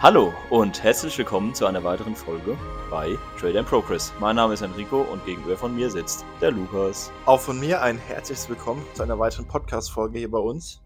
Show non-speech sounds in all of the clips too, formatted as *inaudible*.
Hallo und herzlich willkommen zu einer weiteren Folge bei Trade and Progress. Mein Name ist Enrico und gegenüber von mir sitzt der Lukas. Auch von mir ein herzliches Willkommen zu einer weiteren Podcast-Folge hier bei uns.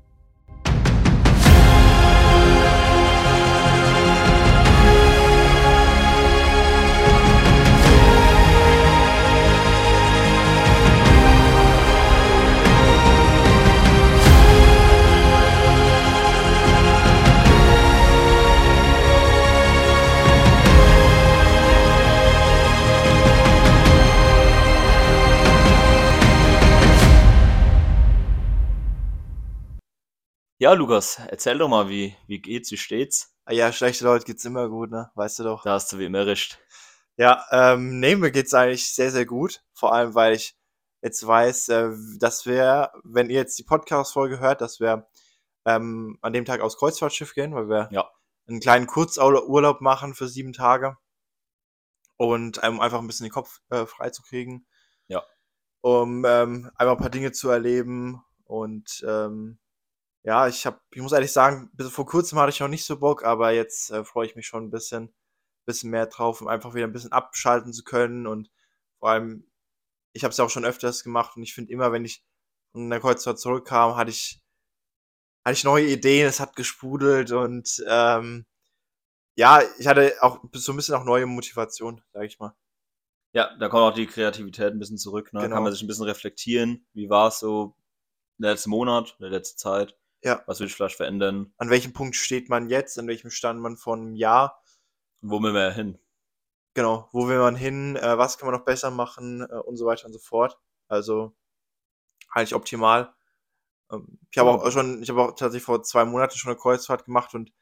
Ja, Lukas, erzähl doch mal, wie, wie geht's, wie steht's? Ah ja, schlechte Leute geht's immer gut, ne? Weißt du doch. Da hast du wie immer recht. Ja, ähm, nee, mir geht's eigentlich sehr, sehr gut. Vor allem, weil ich jetzt weiß, äh, dass wir, wenn ihr jetzt die Podcast-Folge hört, dass wir ähm, an dem Tag aufs Kreuzfahrtschiff gehen, weil wir Ja. einen kleinen Kurzurlaub machen für sieben Tage. Und um einfach ein bisschen den Kopf äh, frei zu kriegen. Ja. Um ähm, einfach ein paar Dinge zu erleben. Und ähm, ja, ich habe, ich muss ehrlich sagen, bis vor kurzem hatte ich noch nicht so Bock, aber jetzt äh, freue ich mich schon ein bisschen, bisschen mehr drauf, um einfach wieder ein bisschen abschalten zu können. Und vor allem, ich habe es ja auch schon öfters gemacht und ich finde immer, wenn ich von der Kreuzfahrt zurückkam, hatte ich, hatte ich neue Ideen, es hat gesprudelt und ähm, ja, ich hatte auch so ein bisschen auch neue Motivation, sage ich mal. Ja, da kommt auch die Kreativität ein bisschen zurück. Ne? Genau. Kann man sich ein bisschen reflektieren. Wie war es so der letzte Monat, der letzte Zeit? Ja. Was will ich vielleicht verändern? An welchem Punkt steht man jetzt? An welchem stand man vor einem Jahr? Wo will man hin? Genau, wo will man hin? Äh, was kann man noch besser machen? Äh, und so weiter und so fort. Also eigentlich optimal. Ähm, ich habe auch schon, ich habe auch tatsächlich vor zwei Monaten schon eine Kreuzfahrt gemacht und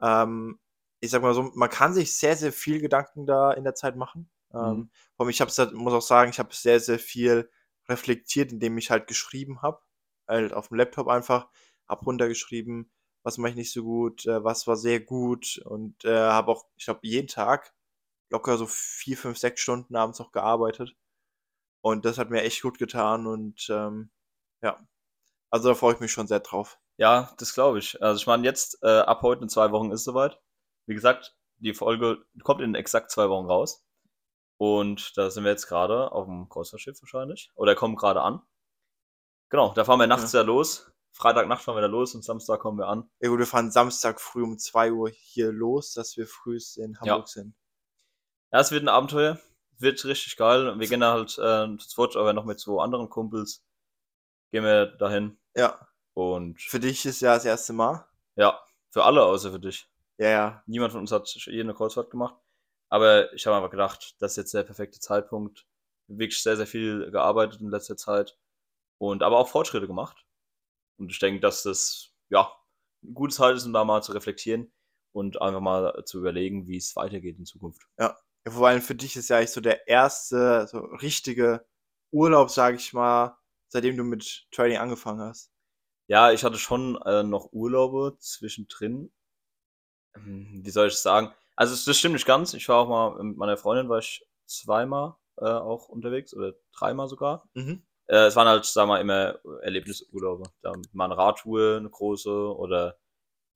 ähm, ich sag mal so, man kann sich sehr, sehr viel Gedanken da in der Zeit machen. Ähm, Mhm. allem, ich habe es, muss auch sagen, ich habe sehr, sehr viel reflektiert, indem ich halt geschrieben habe, halt auf dem Laptop einfach, hab runtergeschrieben, was mache ich nicht so gut, äh, was war sehr gut und äh, habe auch, ich glaube, jeden Tag locker so vier, fünf, sechs Stunden abends noch gearbeitet und das hat mir echt gut getan und ähm, ja, also da freue ich mich schon sehr drauf. Ja, das glaube ich. Also ich meine, jetzt äh, ab heute in zwei Wochen ist es soweit. Wie gesagt, die Folge kommt in exakt zwei Wochen raus. Und da sind wir jetzt gerade auf dem Kreuzfahrtschiff wahrscheinlich. Oder kommen gerade an. Genau, da fahren wir nachts ja los. Freitagnacht fahren wir da los und Samstag kommen wir an. Ja gut, wir fahren Samstag früh um 2 Uhr hier los, dass wir früh in Hamburg sind. Ja, es wird ein Abenteuer. Wird richtig geil. Wir gehen da halt äh, zu zweit, aber noch mit zwei anderen Kumpels. Gehen wir dahin. Ja, Und für dich ist ja das erste Mal. ja, für alle außer für dich. Ja, ja, Niemand von uns hat je eine Kreuzfahrt gemacht. Aber ich habe einfach gedacht, das ist jetzt der perfekte Zeitpunkt. Wirklich sehr, sehr viel gearbeitet in letzter Zeit. Und aber auch Fortschritte gemacht. Und ich denke, dass das, ja, ein gutes Zeit ist, um da mal zu reflektieren und einfach mal zu überlegen, wie es weitergeht in Zukunft. ja. Vor allem für dich ist ja eigentlich so der erste so richtige Urlaub, sag ich mal, seitdem du mit Trading angefangen hast. Ja, ich hatte schon äh, noch Urlaube zwischendrin. Hm, Wie soll ich es sagen? Also, das stimmt nicht ganz. Ich war auch mal mit meiner Freundin, war ich zweimal äh, auch unterwegs oder dreimal sogar. Mhm. Äh, es waren halt, sagen wir mal, immer Erlebnisurlaube. Da mal eine Radtour, eine große oder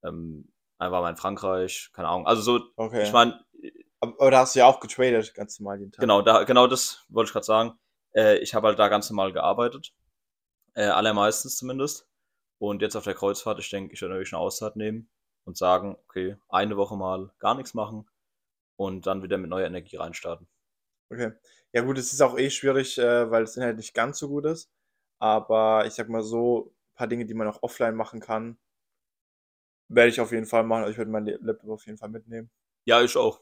ähm, einfach mal in Frankreich, keine Ahnung. Also so, Okay. ich meine, aber, aber da hast du ja auch getradet, ganz normal jeden Tag. genau, da, genau das wollte ich gerade sagen. Äh, ich habe halt da ganz normal gearbeitet. Äh, allermeistens zumindest. Und jetzt auf der Kreuzfahrt, ich denke, ich werde wirklich eine Auszeit nehmen und sagen, okay, eine Woche mal gar nichts machen und dann wieder mit neuer Energie reinstarten. Okay. Ja gut, es ist auch eh schwierig, äh, weil das Internet nicht ganz so gut ist. Aber ich sag mal so, ein paar Dinge, die man auch offline machen kann, werde ich auf jeden Fall machen. Also ich werde meinen Laptop auf jeden Fall mitnehmen. Ja, ich auch.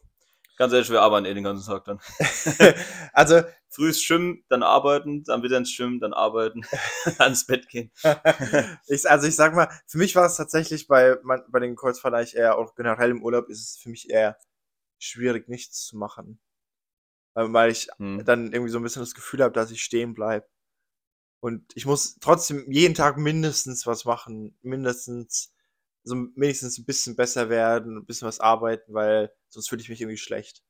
Ganz ehrlich, wir arbeiten eh den ganzen Tag dann. *laughs* also, *laughs* Frühs schwimmen, dann arbeiten, dann wieder ins Schwimmen, dann arbeiten, *laughs* dann ins Bett gehen. ich, also ich sag mal, für mich war es tatsächlich bei, man- bei den eigentlich eher, auch generell im Urlaub, ist es für mich eher schwierig, nichts zu machen. Weil ich Hm. dann irgendwie so ein bisschen das Gefühl habe, dass ich stehen bleibe. Und ich muss trotzdem jeden Tag mindestens was machen, mindestens so wenigstens ein bisschen besser werden, ein bisschen was arbeiten, weil sonst fühle ich mich irgendwie schlecht.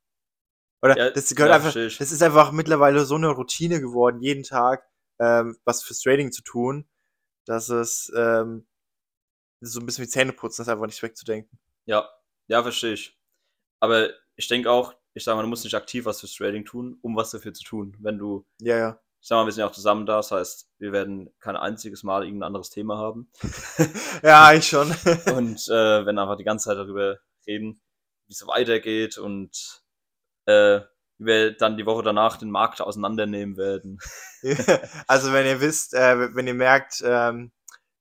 Oder Ja, das gehört ja, einfach, ich. das ist einfach mittlerweile so eine Routine geworden, jeden Tag ähm, was fürs Trading zu tun, dass es ähm, so ein bisschen wie Zähneputzen ist, einfach nicht wegzudenken. Ja, ja, verstehe ich. Aber ich denke auch, ich sag mal, du musst nicht aktiv was fürs Trading tun, um was dafür zu tun. Wenn du, Ja, ja. ich sag mal, wir sind ja auch zusammen da, das heißt, wir werden kein einziges Mal irgendein anderes Thema haben. *laughs* Ja, eigentlich schon. *laughs* Und äh, wenn einfach die ganze Zeit darüber reden, wie es weitergeht und äh, wie wir dann die Woche danach den Markt auseinandernehmen werden. *laughs* also wenn ihr wisst, äh, wenn ihr merkt, ähm,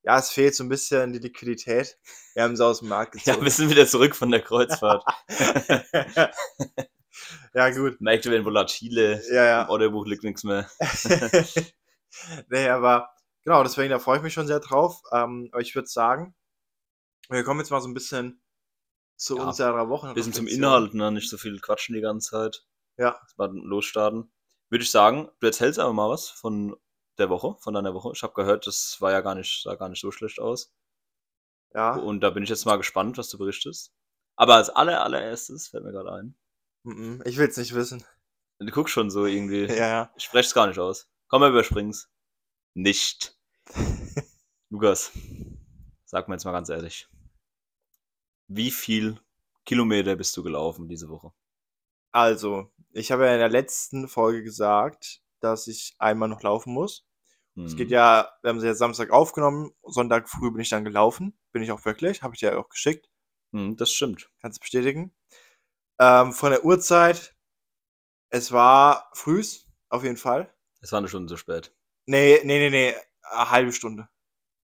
ja, es fehlt so ein bisschen die Liquidität, wir haben sie aus dem Markt Ja, gezogen. wir sind wieder zurück von der Kreuzfahrt. Ja, gut. Märkte werden volatile, Ja, ja. im Orderbuch liegt nichts mehr. *laughs* nee, aber genau, deswegen, da freue ich mich schon sehr drauf. Ähm, aber ich würde sagen, wir kommen jetzt mal so ein bisschen zu Ja, unserer Woche. Ein bisschen zum Inhalt, ne? nicht so viel quatschen die ganze Zeit. Ja. Mal losstarten. Würde ich sagen, du erzählst aber mal was von der Woche, von deiner Woche. Ich habe gehört, das war ja gar nicht, sah gar nicht so schlecht aus. Ja. Und da bin ich jetzt mal gespannt, was du berichtest. Aber als aller, allererstes fällt mir gerade ein. Mhm, Ich will es nicht wissen. Du guckst schon so irgendwie. *laughs* Ja, ja. Ich spreche es gar nicht aus. Komm, wir überspringen's. Nicht. *laughs* Lukas, sag mir jetzt mal ganz ehrlich. Wie viel Kilometer bist du gelaufen diese Woche? Also, ich habe ja in der letzten Folge gesagt, dass ich einmal noch laufen muss. Es geht Hm. ja, wir haben sie ja Samstag aufgenommen, Sonntag früh bin ich dann gelaufen. Bin ich auch wirklich, habe ich dir ja auch geschickt. Hm, das stimmt. Kannst du bestätigen. Ähm, von der Uhrzeit, es war frühs, auf jeden Fall. Es war eine Stunde zu spät. Nee, nee, nee, nee, eine halbe Stunde.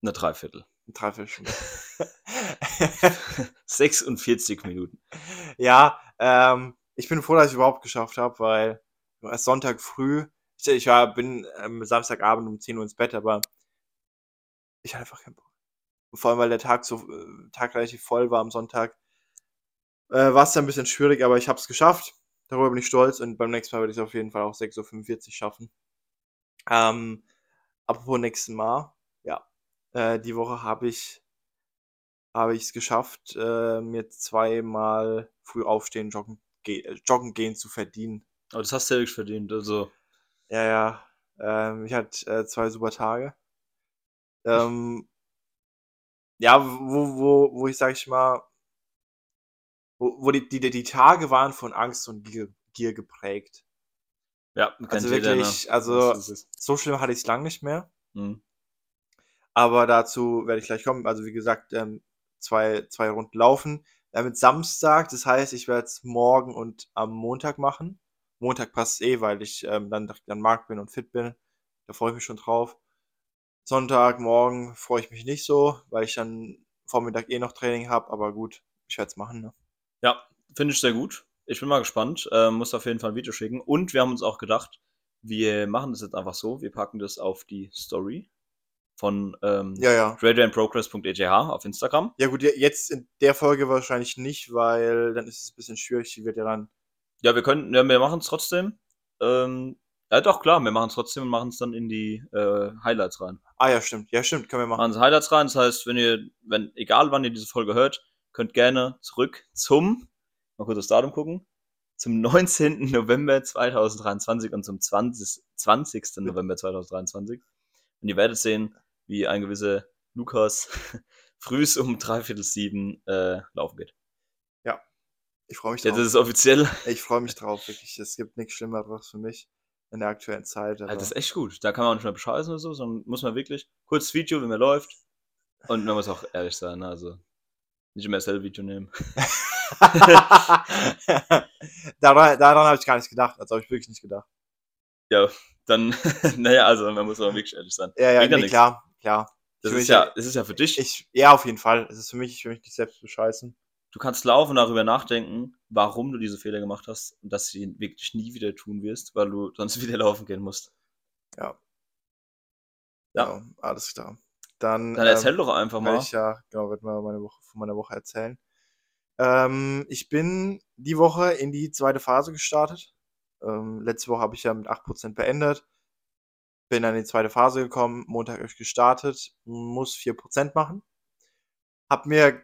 Eine Dreiviertel. Eine Dreiviertelstunde. *laughs* 46 Minuten. ja, ähm, ich bin froh, dass ich überhaupt geschafft habe, weil erst Sonntag früh, ich, ich war, bin ähm, Samstagabend um 10 Uhr ins Bett, aber ich hatte einfach keinen Bock. Vor allem, weil der Tag so, äh, Tag relativ voll war am Sonntag, äh, war es ein bisschen schwierig, aber ich habe es geschafft. Darüber bin ich stolz und beim nächsten Mal werde ich es auf jeden Fall auch 6.45 Uhr schaffen. Ähm, apropos nächsten Mal, ja, äh, die Woche habe ich habe ich es geschafft, äh, mir zweimal früh aufstehen, joggen, ge äh, joggen gehen zu verdienen. Aber das hast du ja wirklich verdient. Also, Ja, ja. Ähm, ich hatte äh, zwei super Tage. Ähm, ja, wo, wo, wo ich, sag ich mal, wo, wo die, die, die Tage waren von Angst und Gier, Gier geprägt. ja, Also ne? wirklich, also Das ist es. so schlimm hatte ich es lang nicht mehr. Hm. Aber dazu werde ich gleich kommen. Also wie gesagt, ähm, zwei, zwei Runden laufen. Damit Samstag, das heißt, ich werde es morgen und am Montag machen. Montag passt eh, weil ich ähm, dann dann Markt bin und fit bin. Da freue ich mich schon drauf. Sonntag, morgen freue ich mich nicht so, weil ich dann Vormittag eh noch Training habe. Aber gut, ich werde es machen. Ne? Ja, finde ich sehr gut. Ich bin mal gespannt. Ähm, muss auf jeden Fall ein Video schicken. Und wir haben uns auch gedacht, wir machen das jetzt einfach so. Wir packen das auf die Story von ähm, Ja, ja. graderandprogress.eth auf Instagram. Ja gut, je- jetzt in der Folge wahrscheinlich nicht, weil dann ist es ein bisschen schwierig. Die wird ja dann. Ja, wir können, ja, wir machen es trotzdem. Ähm, ja, doch, klar, wir machen es trotzdem und machen es dann in die äh, Highlights rein. Ah ja, stimmt. Ja, stimmt. Können wir machen. Machen Sie Highlights rein. Das heißt, wenn ihr, wenn, egal wann ihr diese Folge hört, könnt gerne zurück zum, mal kurz das Datum gucken, zum 19. November 2023 und zum 20. 20. November 2023. Und ihr werdet sehen, wie ein gewisser Lukas *laughs* frühs um dreiviertel sieben äh, laufen geht. Ich freue mich drauf. ist es offiziell. Ich freue mich drauf, wirklich. Es gibt nichts Schlimmeres für mich in der aktuellen Zeit. Also das ist echt gut. Da kann man auch nicht mehr bescheißen oder so, sondern muss man wirklich kurz Video, wenn man läuft. Und man muss auch ehrlich sein, ne? also nicht immer dasselbe Video nehmen. *laughs* *laughs* daran daran habe ich gar nicht gedacht. Also habe ich wirklich nicht gedacht. Ja, dann, *laughs* naja, also man muss auch wirklich ehrlich sein. Ja, ja, ja nee, klar, klar. Das ist will ja, mich- das ist ja für dich. Ich, ja, auf jeden Fall. Es ist für mich, ich will mich nicht selbst bescheißen. Du kannst laufen und darüber nachdenken, warum du diese Fehler gemacht hast und dass du ihn wirklich nie wieder tun wirst, weil du sonst wieder laufen gehen musst. Ja. Ja. Genau, alles klar. Dann, Dann erzähl doch einfach mal. ich ja, genau, werde mal meine Woche, von meiner Woche erzählen. Ähm, ich bin die Woche in die zweite Phase gestartet. Ähm, letzte Woche habe ich ja mit 8% beendet. Bin dann in die zweite Phase gekommen, Montag euch gestartet, muss 4% machen. Hab mir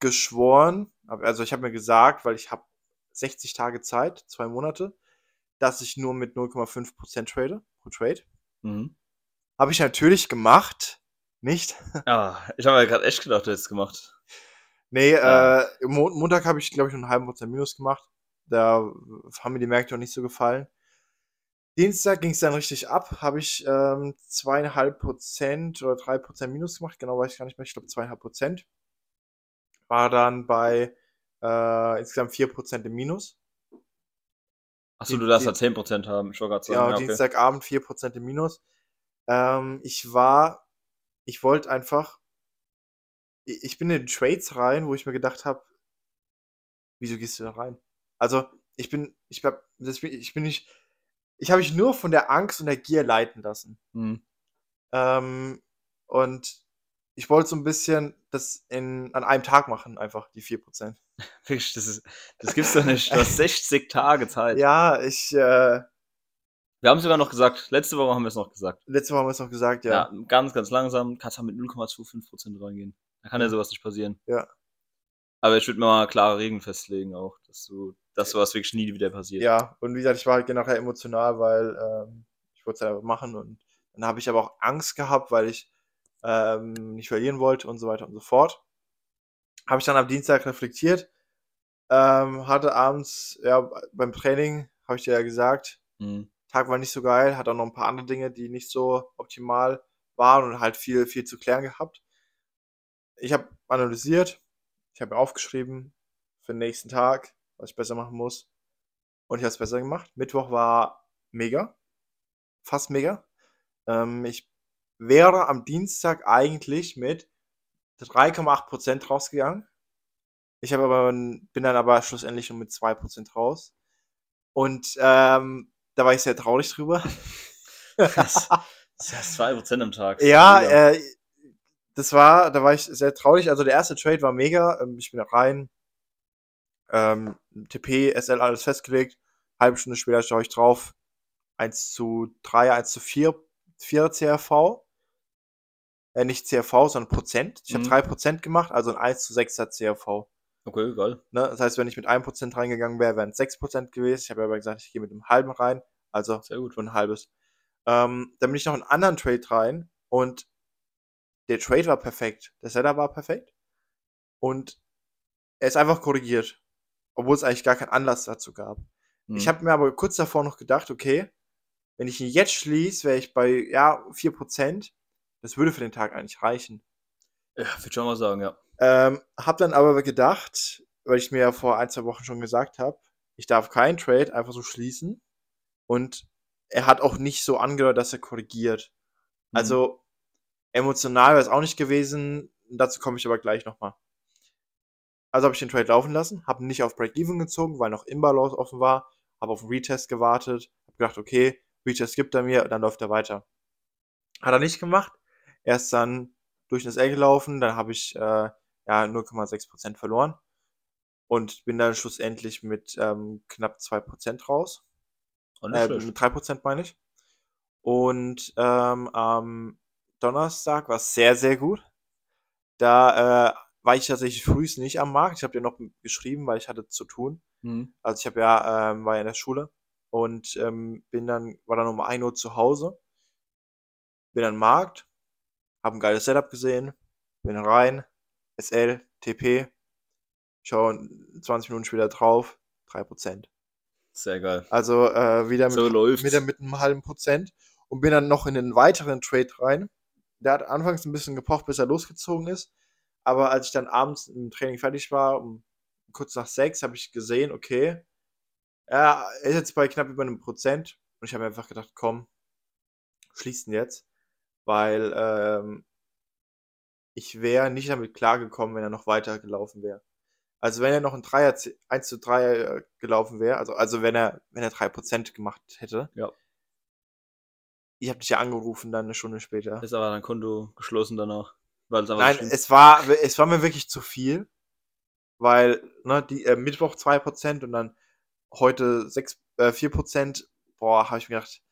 geschworen, also ich habe mir gesagt, weil ich habe 60 Tage Zeit, zwei Monate, dass ich nur mit 0,5% trade, pro Trade. Mhm. Habe ich natürlich gemacht, nicht? Ah, ich habe mir gerade echt gedacht, du hättest es gemacht. Nee, Ja. äh, Mo Montag habe ich, glaube ich, nur einen halben Prozent Minus gemacht. Da haben mir die Märkte auch nicht so gefallen. Dienstag ging es dann richtig ab, habe ich ähm, 2,5% oder 3% Minus gemacht, genau weiß ich gar nicht mehr, ich glaube 2,5%. War dann bei äh, insgesamt 4% im Minus. Achso, du darfst da 10% haben, ich wollte gerade sagen. Ja, Ja, okay. Dienstagabend 4% im Minus. Ähm, ich war, ich wollte einfach, ich, ich bin in Trades rein, wo ich mir gedacht habe, wieso gehst du da rein? Also, ich bin, ich hab, das, bin- ich bin nicht, ich habe mich nur von der Angst und der Gier leiten lassen. Hm. Ähm, und ich wollte so ein bisschen das in, an einem Tag machen, einfach die 4%. *laughs* Wirklich, das, ist, das gibt's doch nicht. Du hast *laughs* 60 Tage Zeit. Ja, ich, äh, Wir haben sogar noch gesagt, letzte Woche haben wir es noch gesagt. letzte Woche haben wir es noch gesagt, Ja, ja. ganz, ganz langsam. Kannst du mit 0,25% reingehen. Da kann ja Ja. sowas nicht passieren. Ja. Aber ich würde mir mal klare Regeln festlegen auch, dass du, dass sowas wirklich nie wieder passiert. Ja, und wie gesagt, ich war halt generell emotional, weil ähm, ich wollte es einfach machen und dann habe ich aber auch Angst gehabt, weil ich ähm, nicht verlieren wollte und so weiter und so fort. Habe ich dann am Dienstag reflektiert, ähm, hatte abends, ja, beim Training, habe ich dir ja gesagt, Mhm. Tag war nicht so geil, hat auch noch ein paar andere Dinge, die nicht so optimal waren und halt viel, viel zu klären gehabt. Ich habe analysiert, ich habe aufgeschrieben für den nächsten Tag, was ich besser machen muss. Und ich habe es besser gemacht. Mittwoch war mega. Fast mega. Ähm, ich wäre am Dienstag eigentlich mit 3,8% rausgegangen. Ich habe aber, bin dann aber schlussendlich nur mit 2% raus. Und ähm, da war ich sehr traurig drüber. Krass. *laughs* Das ist 2% am Tag. Ja, Mega. äh, das war, da war ich sehr traurig. Also der erste Trade war mega. Ähm, ich bin da rein. Ähm, TP, SL alles festgelegt. Halbe Stunde später schaue ich drauf. 1 zu 3, 1 zu 4, 4 CRV. Äh, nicht CRV, sondern Prozent. Ich Mhm. habe 3% gemacht, also ein 1 zu 6er CRV. Okay, geil. Ne? Das heißt, wenn ich mit 1% reingegangen wäre, wären es 6% gewesen. Ich habe aber gesagt, ich gehe mit einem halben rein. Also Sehr gut. ein halbes. Ähm, dann bin ich noch in einen anderen Trade rein und der Trade war perfekt. Der Setup war perfekt. Und er ist einfach korrigiert. Obwohl es eigentlich gar keinen Anlass dazu gab. Ich Mhm. habe mir aber kurz davor noch gedacht, okay, wenn ich ihn jetzt schließe, wäre ich bei, ja, 4%. Das würde für den Tag eigentlich reichen. Ja, würde schon mal sagen, ja. Ähm, hab dann aber gedacht, weil ich mir ja vor ein, zwei Wochen schon gesagt habe, ich darf keinen Trade einfach so schließen. Und er hat auch nicht so angehört, dass er korrigiert. Mhm. Also emotional wäre es auch nicht gewesen. Dazu komme ich aber gleich nochmal. Also habe ich den Trade laufen lassen, habe nicht auf Break-Even gezogen, weil noch Imbalance offen war, habe auf den Retest gewartet, habe gedacht, okay, Retest gibt er mir, dann läuft er weiter. Hat er nicht gemacht. Er ist dann durch das L gelaufen, dann habe ich äh, ja 0,6% verloren und bin dann schlussendlich mit ähm, knapp 2% raus. Auch nicht Äh, mit 3% meine ich. Und ähm, am Donnerstag war es sehr, sehr gut. Da äh, war ich tatsächlich frühst nicht am Markt. Ich habe dir noch geschrieben, weil ich hatte zu tun. Mhm. Also ich habe ja, ähm, war ja in der Schule und ähm, bin dann, war dann um 1 Uhr zu Hause. Bin am Markt, habe ein geiles Setup gesehen, bin rein, SL, TP, schau 20 Minuten später drauf, 3%. Sehr geil. Also äh, wieder, mit, So wieder mit einem halben Prozent und bin dann noch in einen weiteren Trade rein. Der hat anfangs ein bisschen gepocht, bis er losgezogen ist. Aber als ich dann abends im Training fertig war, um kurz nach sechs, habe ich gesehen, okay, er ist jetzt bei knapp über einem Prozent. Und ich habe mir einfach gedacht, komm, schließ ihn jetzt. Weil ähm, ich wäre nicht damit klargekommen, wenn er noch weiter gelaufen wäre. Also wenn er noch ein 3er, 1 zu 3 äh, gelaufen wäre, also, also wenn er, wenn er 3% gemacht hätte. Ja. Ich habe dich ja angerufen dann eine Stunde später. Ist aber dein Konto geschlossen danach. Nein, es war, es war mir wirklich zu viel, weil ne, die, äh, Mittwoch 2% und dann heute 6, äh, 4%. Boah, habe ich mir gedacht,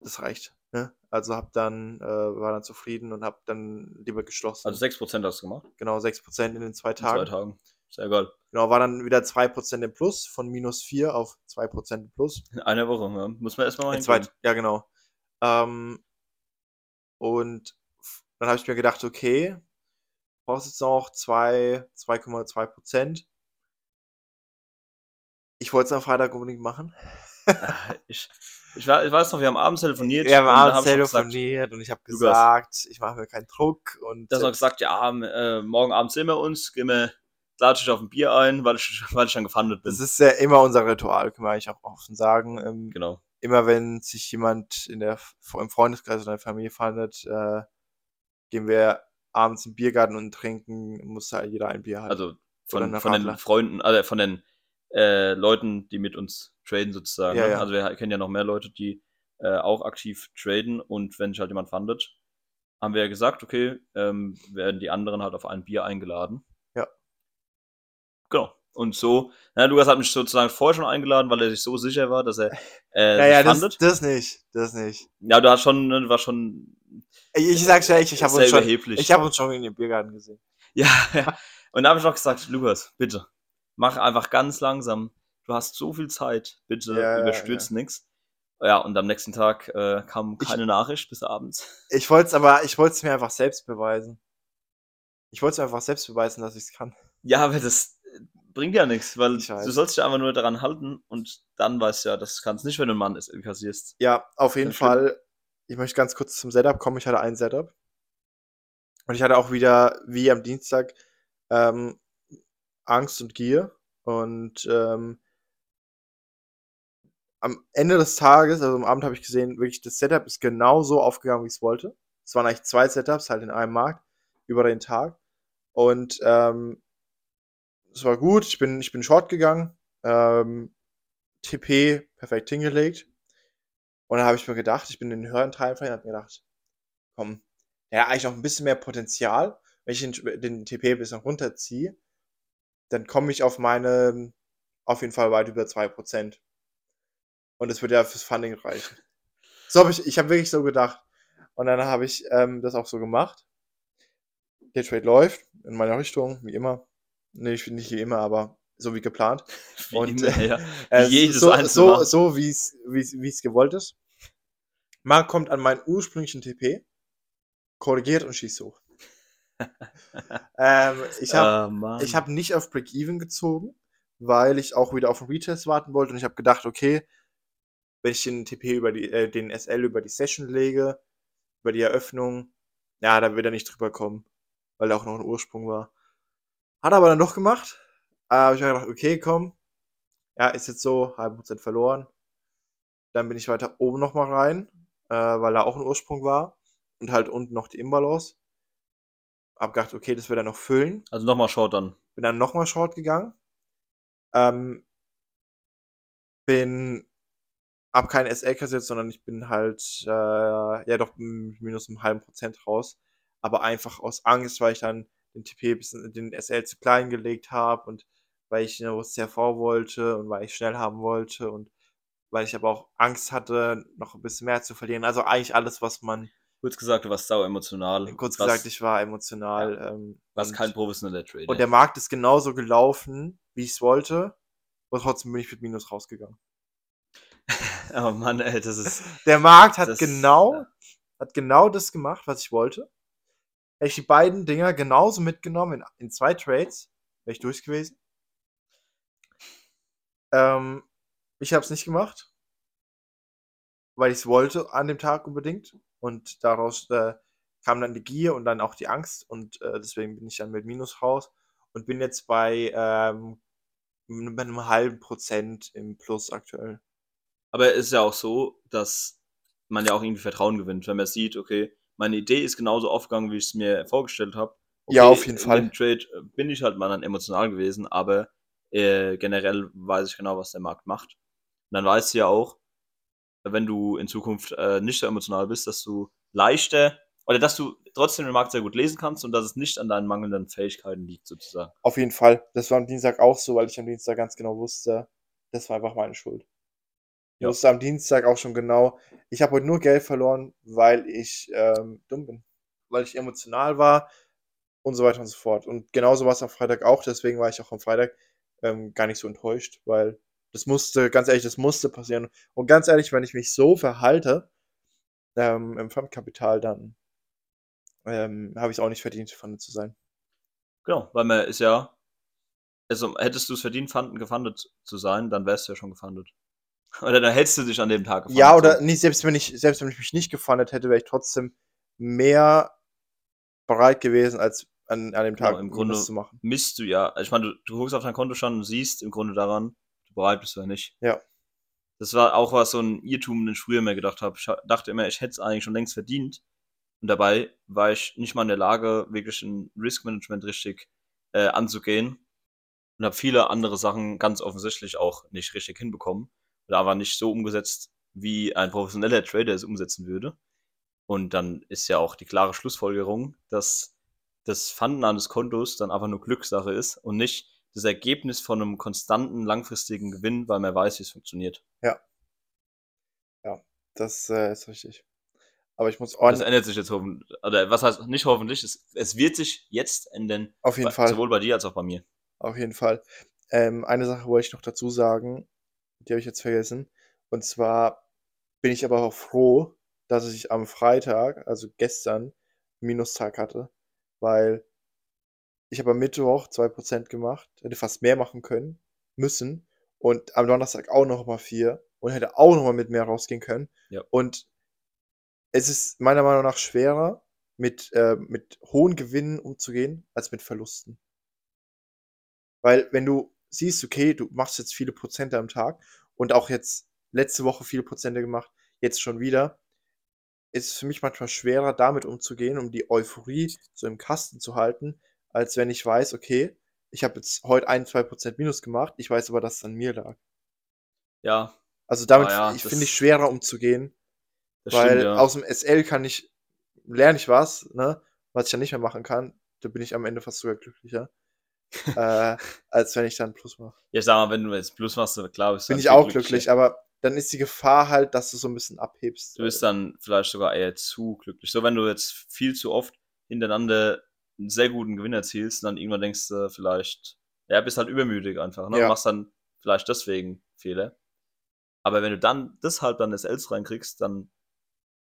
das reicht. Ne? Also hab dann, äh, war dann zufrieden und habe dann lieber geschlossen. Also 6% hast du gemacht. genau, 6% in den zwei In Tagen. zwei Tagen. Sehr geil. Genau, war dann wieder 2% im Plus, von minus 4 auf 2% im Plus. In einer Woche, ja. Muss man erstmal mal In zwei, ja, genau. Ähm, und dann habe ich mir gedacht, okay, brauchst jetzt noch zwei- 2,2%. Ich wollte es am Freitag unbedingt machen. *laughs* Ich, ich, weiß noch, wir haben abends telefoniert. Wir haben abends telefoniert und ich habe Lukas. gesagt, ich mache mir keinen Druck und Da hast du noch gesagt, ja, äh, morgen Abend sehen wir uns, gehen wir, lade ich auf ein Bier ein, weil ich, *laughs* weil ich dann gefandet bin. das ist ja immer unser Ritual, kann man eigentlich auch offen sagen. Ähm, genau. immer wenn sich jemand in der, im Freundeskreis oder in der Familie fandet, äh, gehen wir abends im Biergarten und trinken, muss halt jeder ein Bier haben. Also von, von den. Freunden, also von den äh, Leuten, die mit uns traden sozusagen. Ja, ne? ja. Also wir kennen ja noch mehr Leute, die äh, auch aktiv traden und wenn sich halt jemand fandet, haben wir ja gesagt, okay, ähm, werden die anderen halt auf ein Bier eingeladen. Ja. Genau. Und so, na, Lukas hat mich sozusagen vorher schon eingeladen, weil er sich so sicher war, dass er äh, *laughs* naja, das, fandet. das nicht, das nicht. Ja, du hast schon, ne, warst schon Ich, ich sag's ehrlich, ich habe sehr uns, schon- ich hab uns schon in den Biergarten gesehen. Ja, *laughs* ja. Und da habe ich noch gesagt, Lukas, bitte, mach einfach ganz langsam. Du hast so viel Zeit, bitte Ja, ja, überstürz nix. Ja, und am nächsten Tag äh, kam Ich- keine Nachricht bis abends. *laughs* Ich wollte es aber, ich wollte es mir einfach selbst beweisen. Ich wollte es mir einfach selbst beweisen, dass ich es kann. Ja, aber das äh, bringt ja nichts, weil Ich du sollst dich einfach nur daran halten und dann weißt du ja, das kannst nicht, wenn du einen Mann ist, kassierst. Ja, auf jeden stimmt. Fall. Ich möchte ganz kurz zum Setup kommen. Ich hatte ein Setup. Und ich hatte auch wieder, wie am Dienstag, ähm, Angst und Gier. Und ähm, am Ende des Tages, also am Abend habe ich gesehen, wirklich das Setup ist genau so aufgegangen, wie ich es wollte. Es waren eigentlich zwei Setups, halt in einem Markt, über den Tag. Und ähm, es war gut. Ich bin, ich bin short gegangen. Ähm, TP perfekt hingelegt. Und dann habe ich mir gedacht, ich bin in den höheren Teilen und habe mir gedacht, komm, ja, eigentlich noch ein bisschen mehr Potenzial. Wenn ich den, den TP ein bisschen runterziehe, dann komme ich auf meine, auf jeden Fall weit über 2%. Und das wird ja fürs Funding reichen. So habe ich, ich habe wirklich so gedacht. Und dann habe ich ähm, das auch so gemacht. Der Trade läuft in meiner Richtung, wie immer. Nee, ich finde nicht wie immer, aber so wie geplant. *laughs* Wie Und, immer, ja. *laughs* Äh, jedes so, so, so wie es wie es gewollt ist. Man kommt an meinen ursprünglichen TP, korrigiert und schießt hoch. *laughs* ähm, ich habe Ah, Mann. ich hab nicht auf Break-Even gezogen, weil ich auch wieder auf den Retest warten wollte und ich habe gedacht, okay, wenn ich den TP über die, äh, den SL über die Session lege, über die Eröffnung, ja, da wird er nicht drüber kommen, weil da auch noch ein Ursprung war. Hat er aber dann doch gemacht. Äh, hab ich mir gedacht, okay, komm, ja, ist jetzt so, halb Prozent verloren. Dann bin ich weiter oben nochmal rein, äh, weil da auch ein Ursprung war und halt unten noch die Imbalance. Hab gedacht, okay, das wird er noch füllen also nochmal Short dann. bin dann nochmal Short gegangen. Ähm, bin, hab kein SL kassiert, sondern ich bin halt, äh, ja doch minus einem halben Prozent raus. Aber einfach aus Angst, weil ich dann den TP bisschen, den SL zu klein gelegt habe und weil ich eine CRV wollte und weil ich schnell haben wollte und weil ich aber auch Angst hatte, noch ein bisschen mehr zu verlieren. Also eigentlich alles, was man, Kurz gesagt, du warst sauer emotional. kurz was, gesagt, ich war emotional. ähm, was kein professioneller Trader. und der Markt ist genauso gelaufen, wie ich es wollte. Und trotzdem bin ich mit Minus rausgegangen. *laughs* oh Mann, ey, das ist. *laughs* Der Markt hat Das- genau, ja. hat genau das gemacht, was ich wollte. Hätte ich die beiden Dinger genauso mitgenommen in, in zwei Trades, wäre ich durch gewesen. Ähm, ich habe es nicht gemacht, weil ich es wollte an dem Tag unbedingt. Und daraus äh, kam dann die Gier und dann auch die Angst. Und äh, deswegen bin ich dann mit Minus raus und bin jetzt bei, ähm, bei einem halben Prozent im Plus aktuell. Aber es ist ja auch so, dass man ja auch irgendwie Vertrauen gewinnt, wenn man sieht, okay, meine Idee ist genauso aufgegangen, wie ich es mir vorgestellt habe. Ja, auf jeden in Fall. dem Trade äh, bin ich halt mal dann emotional gewesen, aber äh, generell weiß ich genau, was der Markt macht. Und dann weißt du ja auch, wenn du in Zukunft äh, nicht so emotional bist, dass du leichter oder dass du trotzdem den Markt sehr gut lesen kannst und dass es nicht an deinen mangelnden Fähigkeiten liegt, sozusagen. Auf jeden Fall. Das war am Dienstag auch so, weil ich am Dienstag ganz genau wusste, das war einfach meine Schuld. Ich Ja. wusste am Dienstag auch schon genau, ich habe heute nur Geld verloren, weil ich ähm, dumm bin. Weil ich emotional war und so weiter und so fort. Und genauso war es am Freitag auch, deswegen war ich auch am Freitag ähm, gar nicht so enttäuscht, weil das musste, ganz ehrlich, das musste passieren. Und ganz ehrlich, wenn ich mich so verhalte ähm, im Fremdkapital, dann ähm, habe ich es auch nicht verdient, Pfanne zu sein. Genau, weil man ist ja also hättest du es verdient, fanden, gefundet zu sein, dann wärst du ja schon gefundet. *laughs* Oder dann hättest du dich an dem Tag gefundet. Ja, oder nicht, selbst wenn ich, selbst wenn ich mich nicht gefundet hätte, wäre ich trotzdem mehr bereit gewesen, als an, an dem Tag genau, im Grunde zu machen. Misst du ja, ich meine, du, du guckst auf dein Konto schon und siehst im Grunde daran, bereit bist oder nicht. Ja. Das war auch was so ein Irrtum, den ich früher mehr gedacht habe. Ich dachte immer, ich hätte es eigentlich schon längst verdient. Und dabei war ich nicht mal in der Lage, wirklich ein Risk Management richtig äh, anzugehen. Und habe viele andere Sachen ganz offensichtlich auch nicht richtig hinbekommen. Oder aber nicht so umgesetzt, wie ein professioneller Trader es umsetzen würde. Und dann ist ja auch die klare Schlussfolgerung, dass das Fanden eines Kontos dann einfach nur Glückssache ist und nicht das Ergebnis von einem konstanten, langfristigen Gewinn, weil man weiß, wie es funktioniert. Ja. Ja, das äh, ist richtig. Aber ich muss Das ordentlich. ändert sich jetzt hoffentlich. Oder was heißt nicht hoffentlich? Es, es wird sich jetzt ändern. Auf jeden bei- Fall. Sowohl bei dir als auch bei mir. Auf jeden Fall. Ähm, eine Sache wollte ich noch dazu sagen, die habe ich jetzt vergessen. Und zwar bin ich aber auch froh, dass ich am Freitag, also gestern, Minustag hatte, weil ich habe am Mittwoch 2% gemacht, hätte fast mehr machen können, müssen und am Donnerstag auch noch mal 4 und hätte auch noch mal mit mehr rausgehen können. Ja. Und es ist meiner Meinung nach schwerer, mit, äh, mit hohen Gewinnen umzugehen, als mit Verlusten. Weil wenn du siehst, okay, du machst jetzt viele Prozente am Tag und auch jetzt letzte Woche viele Prozente gemacht, jetzt schon wieder, ist es für mich manchmal schwerer, damit umzugehen, um die Euphorie so im Kasten zu halten, als wenn ich weiß, okay, ich habe jetzt heute ein, zwei Prozent Minus gemacht, ich weiß aber, dass es an mir lag. Ja, Also damit Ah ja, ich das- finde ich schwerer umzugehen, weil stimmt, ja. aus dem SL kann ich, lerne ich was, ne, was ich dann nicht mehr machen kann. Da bin ich am Ende fast sogar glücklicher, *laughs* äh, als wenn ich dann Plus mache. Ja, ich sag mal, wenn du jetzt Plus machst, klar bist du Bin dann ich auch glücklicher. glücklich, aber dann ist die Gefahr halt, dass du so ein bisschen abhebst. Du bist dann vielleicht sogar eher zu glücklich. So, wenn du jetzt viel zu oft hintereinander einen sehr guten Gewinn erzielst, dann irgendwann denkst du vielleicht, ja, bist halt übermütig einfach, ne? Ja. Und machst dann vielleicht deswegen Fehler. Aber wenn du dann deshalb dann das Els reinkriegst, dann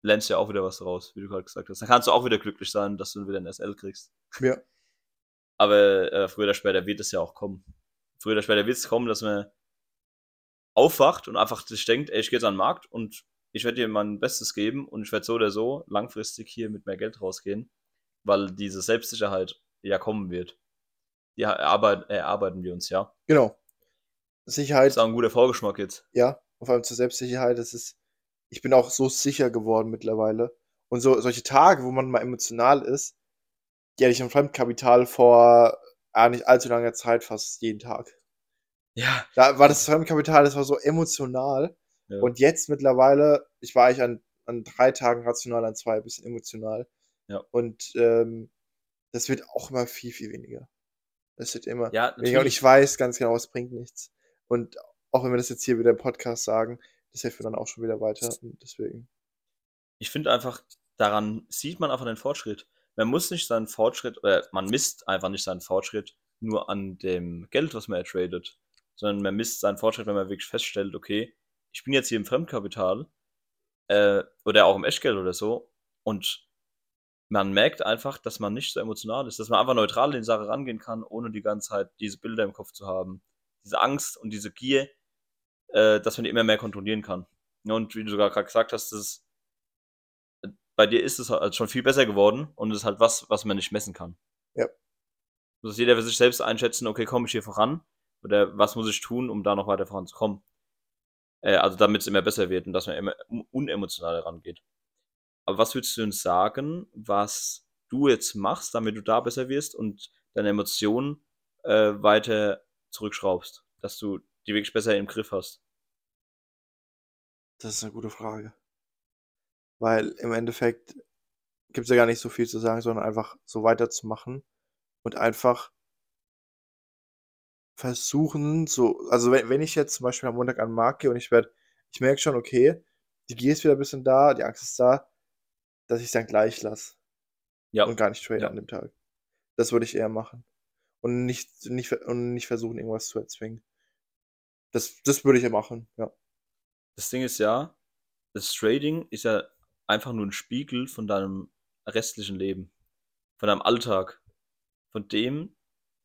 lernst du ja auch wieder was raus, wie du gerade gesagt hast. Dann kannst du auch wieder glücklich sein, dass du wieder ein SL kriegst. Ja. *laughs* Aber äh, früher oder später wird es ja auch kommen. Früher oder später wird es kommen, dass man aufwacht und einfach sich denkt, ey, ich gehe jetzt an den Markt und ich werde dir mein Bestes geben und ich werde so oder so langfristig hier mit mehr Geld rausgehen, weil diese Selbstsicherheit ja kommen wird. Die erarbeit erarbeiten wir uns ja. Genau. Das Sicherheit, ist auch ein guter Vorgeschmack jetzt. ja, und vor allem zur Selbstsicherheit, das ist, ich bin auch so sicher geworden mittlerweile. Und so solche Tage, wo man mal emotional ist, die hatte ich im Fremdkapital vor ah, nicht allzu langer Zeit fast jeden Tag. Ja. Da war das Fremdkapital, das war so emotional. ja. Und jetzt mittlerweile, ich war eigentlich an, an drei Tagen rational, an zwei ein bisschen emotional. Ja. Und ähm, das wird auch immer viel, viel weniger. Das wird immer ja, weniger. Und ich weiß ganz genau, es bringt nichts. Und auch wenn wir das jetzt hier wieder im Podcast sagen, das hilft mir dann auch schon wieder weiter. Und deswegen. ich finde einfach, daran sieht man einfach den Fortschritt. Man muss nicht seinen Fortschritt, oder man misst einfach nicht seinen Fortschritt nur an dem Geld, was man ertradet, sondern man misst seinen Fortschritt, wenn man wirklich feststellt, okay, ich bin jetzt hier im Fremdkapital äh, oder auch im Echtgeld oder so und man merkt einfach, dass man nicht so emotional ist, dass man einfach neutral in die Sache rangehen kann, ohne die ganze Zeit diese Bilder im Kopf zu haben. Diese Angst und diese Gier, äh, dass man die immer mehr kontrollieren kann. Und wie du sogar gerade gesagt hast, das ist bei dir ist es halt schon viel besser geworden und es ist halt was, was man nicht messen kann. Ja. Muss jeder für sich selbst einschätzen, okay, komme ich hier voran? Oder was muss ich tun, um da noch weiter voranzukommen? Äh, also damit es immer besser wird und dass man immer un- unemotionaler rangeht. Aber was würdest du uns sagen, was du jetzt machst, damit du da besser wirst und deine Emotionen äh, weiter zurückschraubst? Dass du die wirklich besser im Griff hast? Das ist eine gute Frage. Weil im Endeffekt gibt es ja gar nicht so viel zu sagen, sondern einfach so weiterzumachen und einfach versuchen, so, also wenn, wenn ich jetzt zum Beispiel am Montag an den Markt gehe und ich werde, ich merke schon, okay, die Gier ist wieder ein bisschen da, die Angst ist da, dass ich es dann gleich lasse Ja. und gar nicht trade Ja. an dem Tag. Das würde ich eher machen. Und nicht, nicht, und nicht versuchen, irgendwas zu erzwingen. Das, das würde ich ja machen, ja. Das Ding ist ja, das Trading ist ja einfach nur ein Spiegel von deinem restlichen Leben, von deinem Alltag, von dem,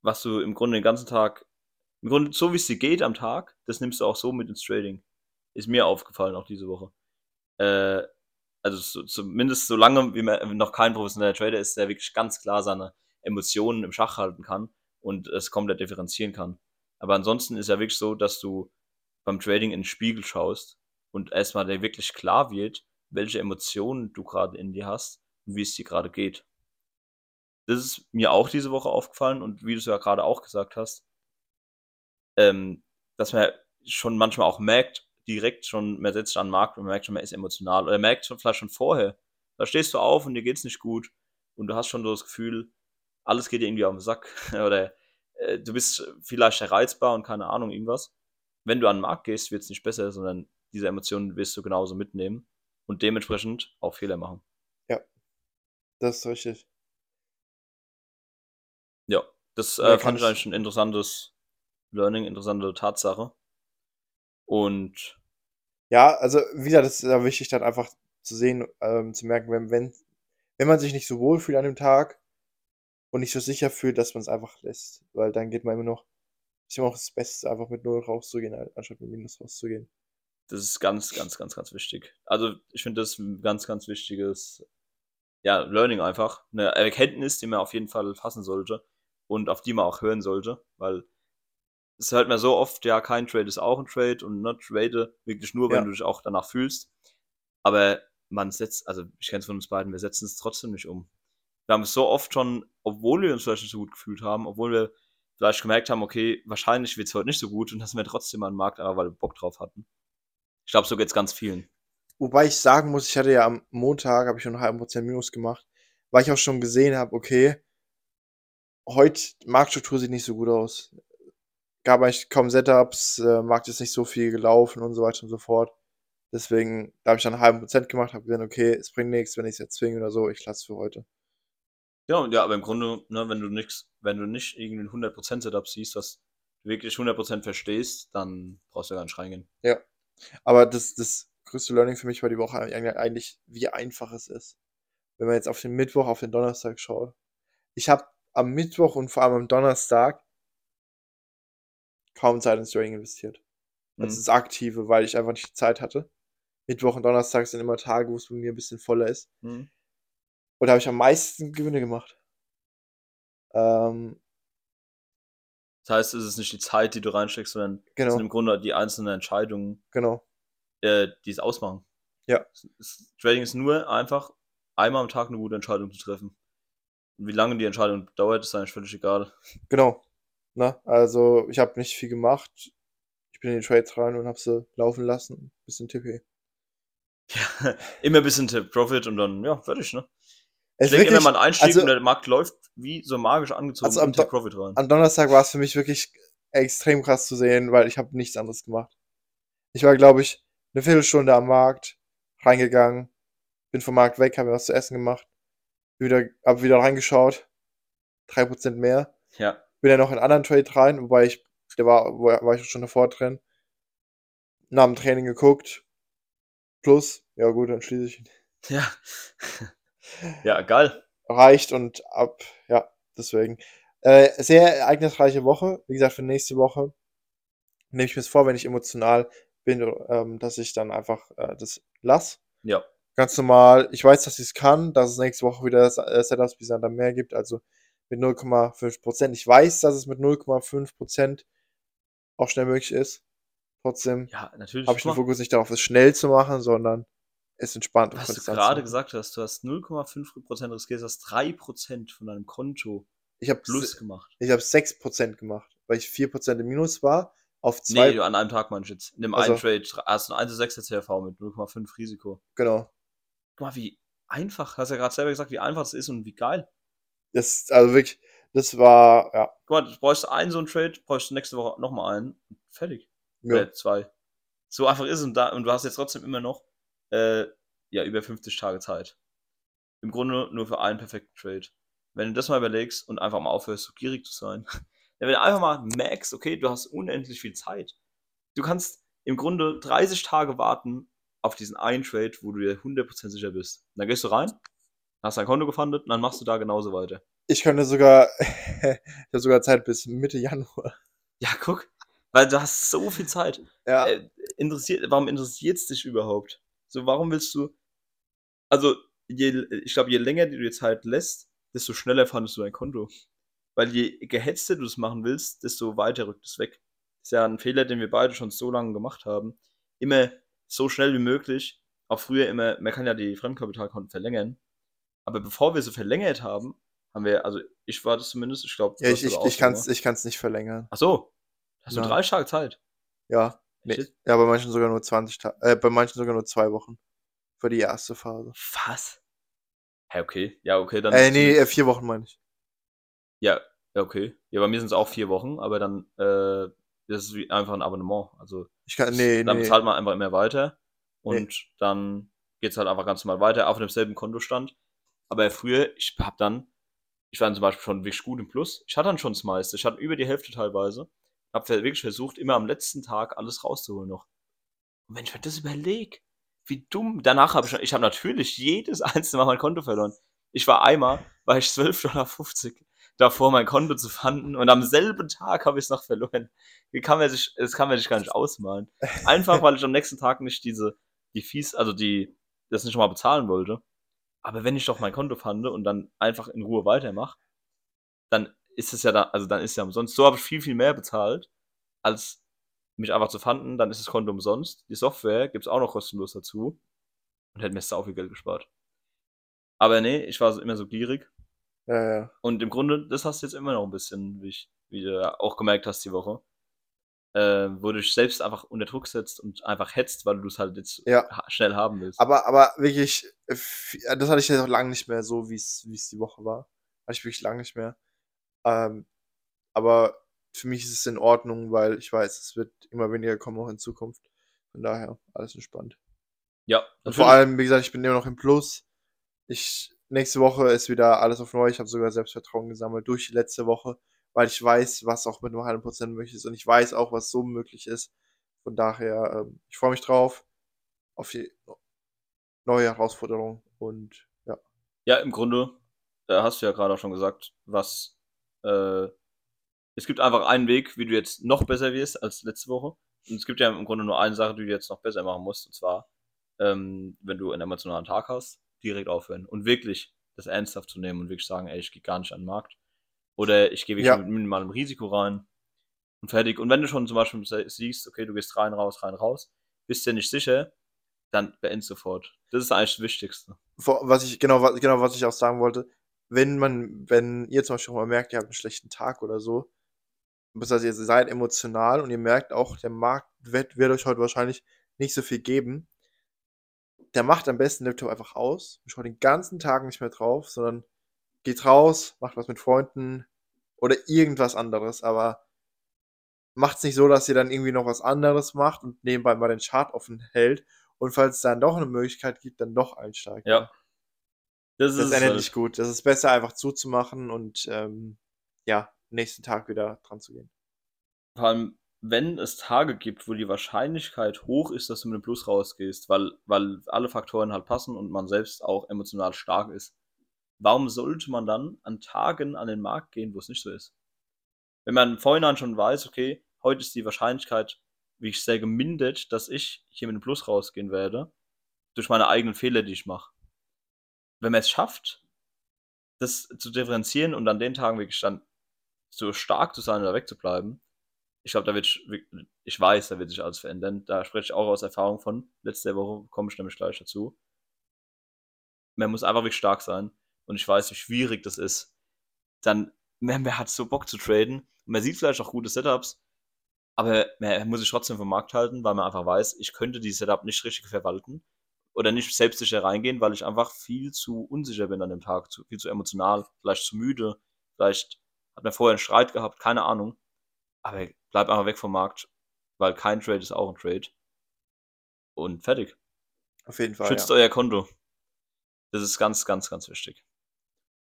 was du im Grunde den ganzen Tag Im Grunde, so wie es dir geht am Tag, das nimmst du auch so mit ins Trading. Ist mir aufgefallen, auch diese Woche. Äh, also so, zumindest solange wie man noch kein professioneller Trader ist, der wirklich ganz klar seine Emotionen im Schach halten kann und es komplett differenzieren kann. Aber ansonsten ist ja wirklich so, dass du beim Trading in den Spiegel schaust und erstmal dir wirklich klar wird, welche Emotionen du gerade in dir hast und wie es dir gerade geht. Das ist mir auch diese Woche aufgefallen und wie du es ja gerade auch gesagt hast, ähm, dass man schon manchmal auch merkt, direkt schon, man setzt an den Markt und man merkt schon, man ist emotional. Oder merkt schon vielleicht schon vorher. Da stehst du auf und dir geht es nicht gut und du hast schon so das Gefühl, alles geht dir irgendwie auf den Sack. *laughs* Oder äh, du bist vielleicht reizbar und keine Ahnung, irgendwas. Wenn du an den Markt gehst, wird es nicht besser, sondern diese Emotionen wirst du genauso mitnehmen und dementsprechend auch Fehler machen. Ja, das ist richtig. Ja, das äh, fand ich eigentlich ein interessantes Learning, interessante Tatsache. Und ja, also wieder, das ist ja wichtig, dann einfach zu sehen, ähm, zu merken, wenn, wenn, wenn man sich nicht so wohl fühlt an dem Tag und nicht so sicher fühlt, dass man es einfach lässt. Weil dann geht man immer noch, ist immer noch das Beste, einfach mit Null rauszugehen, anstatt mit Minus rauszugehen. Das ist ganz, ganz, ganz, ganz wichtig. Also ich finde das ein ganz, ganz wichtiges, ja, Learning einfach. Eine Erkenntnis, die man auf jeden Fall fassen sollte und auf die man auch hören sollte, weil es hört man so oft, ja, kein Trade ist auch ein Trade und not trade wirklich nur, wenn ja. du dich auch danach fühlst. Aber man setzt, also ich kenne es von uns beiden, wir setzen es trotzdem nicht um. Wir haben es so oft schon, obwohl wir uns vielleicht nicht so gut gefühlt haben, obwohl wir vielleicht gemerkt haben, okay, wahrscheinlich wird es heute nicht so gut und dass wir trotzdem an den Markt, aber weil wir Bock drauf hatten. Ich glaube, so geht es ganz vielen. Wobei ich sagen muss, ich hatte ja am Montag, habe ich schon einen halben Prozent Minus gemacht, weil ich auch schon gesehen habe, okay, heute Marktstruktur sieht nicht so gut aus gab eigentlich kaum Setups, äh, Markt ist nicht so viel gelaufen und so weiter und so fort. Deswegen, da habe ich dann einen halben Prozent gemacht, habe gesagt, okay, es bringt nichts, wenn ich es jetzt zwinge oder so, ich lasse es für heute. Ja, ja, aber im Grunde, ne, wenn du nichts, wenn du nicht irgendwie ein 100% Setup siehst, was du wirklich 100% verstehst, dann brauchst du gar nicht reingehen. Ja, aber das, das größte Learning für mich war die Woche eigentlich, wie einfach es ist. Wenn man jetzt auf den Mittwoch, auf den Donnerstag schaut. Ich habe am Mittwoch und vor allem am Donnerstag kaum Zeit ins Trading investiert. Mhm. Das ist aktive, weil ich einfach nicht die Zeit hatte. Mittwoch und Donnerstag sind immer Tage, wo es bei mir ein bisschen voller ist. Mhm. Und da habe ich am meisten Gewinne gemacht. Ähm, das heißt, es ist nicht die Zeit, die du reinsteckst, sondern genau. es sind im Grunde die einzelnen Entscheidungen, genau. äh, die es ausmachen. Ja. Trading ist nur einfach, einmal am Tag eine gute Entscheidung zu treffen. Und wie lange die Entscheidung dauert, ist eigentlich völlig egal. Genau. Ne? Also ich habe nicht viel gemacht. Ich bin in die Trades rein und habe sie laufen lassen. Bisschen TP. Ja, *laughs* immer ein bisschen Profit und dann, ja, fertig, ne? Es ich denke, wenn man einsteigt also, und der Markt läuft, wie so magisch angezogen also am, Profit rein. Am Donnerstag war es für mich wirklich extrem krass zu sehen, weil ich habe nichts anderes gemacht. Ich war, glaube ich, eine Viertelstunde am Markt, reingegangen, bin vom Markt weg, habe mir was zu essen gemacht, wieder, hab wieder reingeschaut, 3% mehr. Ja bin ja noch in einen anderen Trade rein, wobei ich, der war, war ich schon davor drin. Nach dem Training geguckt. Plus, ja gut, dann schließe ich ihn. Ja. *laughs* ja, geil. Reicht und ab, ja, deswegen. Äh, sehr ereignisreiche Woche. Wie gesagt, für nächste Woche nehme ich mir vor, wenn ich emotional bin, ähm, dass ich dann einfach äh, das lass. Ja. Ganz normal. Ich weiß, dass ich es kann, dass es nächste Woche wieder Setups bis dann mehr gibt. Also mit 0,5%. Ich weiß, dass es mit 0,5% auch schnell möglich ist. Trotzdem ja, habe ich den Fokus nicht darauf, es schnell zu machen, sondern es entspannt. Was du gerade gesagt hast, du hast 0,5% riskiert, du hast 3% von deinem Konto ich plus gemacht. Ich habe 6% gemacht, weil ich 4% im Minus war. Auf zwei. Nee, an einem Tag meinst du jetzt. In dem also, einen Trade hast du ein 1 6 CRV mit 0,5 Risiko. Genau. Guck mal, wie einfach, hast ja gerade selber gesagt, wie einfach es ist und wie geil. Das, also wirklich, das war, ja. Guck mal, du brauchst einen so einen Trade, brauchst du nächste Woche nochmal einen. Fertig. Ja. Oder zwei. So einfach ist es und, da, und du hast jetzt trotzdem immer noch äh, ja, über 50 Tage Zeit. Im Grunde nur für einen perfekten Trade. Wenn du das mal überlegst und einfach mal aufhörst, so gierig zu sein, *laughs* wenn du einfach mal merkst, okay, du hast unendlich viel Zeit. Du kannst im Grunde 30 Tage warten auf diesen einen Trade, wo du dir 100% sicher bist. Und dann gehst du rein, hast dein Konto gefundet und dann machst du da genauso weiter. Ich könnte sogar, *laughs* ich habe sogar Zeit bis Mitte Januar. Ja, guck. Weil du hast so viel Zeit. Ja. Äh, interessiert, warum interessiert es dich überhaupt? So, warum willst du. Also, je, ich glaube, je länger du dir Zeit lässt, desto schneller fandest du dein Konto. Weil je gehetzter du es machen willst, desto weiter rückt es weg. Das ist ja ein Fehler, den wir beide schon so lange gemacht haben. Immer so schnell wie möglich. Auch früher immer, man kann ja die Fremdkapitalkonten verlängern. Aber bevor wir sie verlängert haben, haben wir, also ich war das zumindest, ich glaube, Ja, ich, ich, ich kann es ich kann's nicht verlängern. Ach so. Hast du Nein. drei Tage Zeit? Ja. Nee. Ja, bei manchen sogar nur 20 Tage. Äh, bei manchen sogar nur zwei Wochen. Für die erste Phase. Was? Hä, okay. Ja, okay, dann. Äh, nee, äh, vier Wochen meine ich. Ja, ja, okay. Ja, bei mir sind es auch vier Wochen, aber dann, äh, das ist wie einfach ein Abonnement. Also, Ich kann, nee, dann nee. bezahlt man einfach immer weiter und dann geht es halt einfach ganz normal weiter auf demselben Kontostand. Aber früher, ich hab dann, ich war dann zum Beispiel schon wirklich gut im Plus. Ich hatte dann schon das meiste. Ich hatte über die Hälfte teilweise. Hab ver- wirklich versucht, immer am letzten Tag alles rauszuholen noch. Und wenn ich mir das überlege, wie dumm. Danach habe ich, ich habe natürlich jedes *laughs* einzelne Mal mein Konto verloren. Ich war einmal, war ich 12,50 Dollar davor, mein Konto zu fanden und am selben Tag habe ich es noch verloren. Wie kann man sich, das kann man sich gar nicht ausmalen. Einfach, *laughs* weil ich am nächsten Tag nicht diese, die Fies, also die, das nicht mal bezahlen wollte. Aber wenn ich doch mein Konto fand und dann einfach in Ruhe weitermache, dann ist es ja da, also dann ist es ja umsonst. So habe ich viel, viel mehr bezahlt, als mich einfach zu fanden, dann ist das Konto umsonst. Die Software gibt es auch noch kostenlos dazu und hätte mir sau viel Geld gespart. Aber nee, ich war so- immer so gierig. Ja, ja. Und im Grunde, das hast du jetzt immer noch ein bisschen, wie, ich, wie du auch gemerkt hast die Woche, äh, wo du dich selbst einfach unter Druck setzt und einfach hetzt, weil du es halt jetzt Ja. schnell haben willst. Aber, aber wirklich, äh, das hatte ich ja noch lange nicht mehr so, wie es die Woche war. Hatte ich wirklich lange nicht mehr. Ähm, aber für mich ist es in Ordnung, weil ich weiß, es wird immer weniger kommen, auch in Zukunft. Von daher, alles entspannt. ja, Und vor natürlich. allem, wie gesagt, ich bin immer noch im Plus. Ich, nächste Woche ist wieder alles auf neu. Ich habe sogar Selbstvertrauen gesammelt durch die letzte Woche, weil ich weiß, was auch mit einem halben Prozent möglich ist und ich weiß auch, was so möglich ist. Von daher, ähm, ich freue mich drauf auf die neue Herausforderung und ja. Ja, im Grunde, da hast du ja gerade auch schon gesagt, was, äh, es gibt einfach einen Weg, wie du jetzt noch besser wirst als letzte Woche. Und es gibt ja im Grunde nur eine Sache, die du jetzt noch besser machen musst, und zwar, ähm, wenn du einen emotionalen Tag hast, direkt aufhören und wirklich das ernsthaft zu nehmen und wirklich sagen, ey, ich gehe gar nicht an den Markt. Oder ich gehe wirklich Ja. mit minimalem Risiko rein und fertig. Und wenn du schon zum Beispiel siehst, okay, du gehst rein, raus, rein, raus, bist dir nicht sicher, dann beend sofort. Das ist eigentlich das Wichtigste. Was ich, genau, was, genau, was ich auch sagen wollte, wenn man, wenn ihr zum Beispiel mal merkt, ihr habt einen schlechten Tag oder so, das heißt, ihr seid emotional und ihr merkt auch, der Markt wird, wird euch heute wahrscheinlich nicht so viel geben, der macht am besten den Laptop einfach aus, schaut den ganzen Tag nicht mehr drauf, sondern geht raus, macht was mit Freunden oder irgendwas anderes, aber macht's nicht so, dass ihr dann irgendwie noch was anderes macht und nebenbei mal den Chart offen hält und falls es dann doch eine Möglichkeit gibt, dann doch einsteigt. Ja. Das, Das ist endet halt. nicht gut. Das ist besser, einfach zuzumachen und ähm, ja, nächsten Tag wieder dran zu gehen. Vor allem, wenn es Tage gibt, wo die Wahrscheinlichkeit hoch ist, dass du mit einem Plus rausgehst, weil, weil alle Faktoren halt passen und man selbst auch emotional stark ist. Warum sollte man dann an Tagen an den Markt gehen, wo es nicht so ist? Wenn man im Vorhinein schon weiß, okay, heute ist die Wahrscheinlichkeit wirklich sehr gemindert, dass ich hier mit einem Plus rausgehen werde, durch meine eigenen Fehler, die ich mache. Wenn man es schafft, das zu differenzieren und an den Tagen wirklich dann so stark zu sein oder wegzubleiben, ich glaube, da wird, ich weiß, da wird sich alles verändern. Da spreche ich auch aus Erfahrung von. Letzte Woche komme ich nämlich gleich dazu. Man muss einfach wirklich stark sein. Und ich weiß, wie schwierig das ist. Dann, man, man hat so Bock zu traden. Und man sieht vielleicht auch gute Setups. Aber man muss sich trotzdem vom Markt halten, weil man einfach weiß, ich könnte die Setup nicht richtig verwalten. Oder nicht selbstsicher reingehen, weil ich einfach viel zu unsicher bin an dem Tag. Zu, viel zu emotional, vielleicht zu müde. Vielleicht hat man vorher einen Streit gehabt, keine Ahnung. Aber bleib einfach weg vom Markt, weil kein Trade ist auch ein Trade. Und fertig. Auf jeden Fall. Schützt ja. euer Konto. Das ist ganz, ganz, ganz wichtig.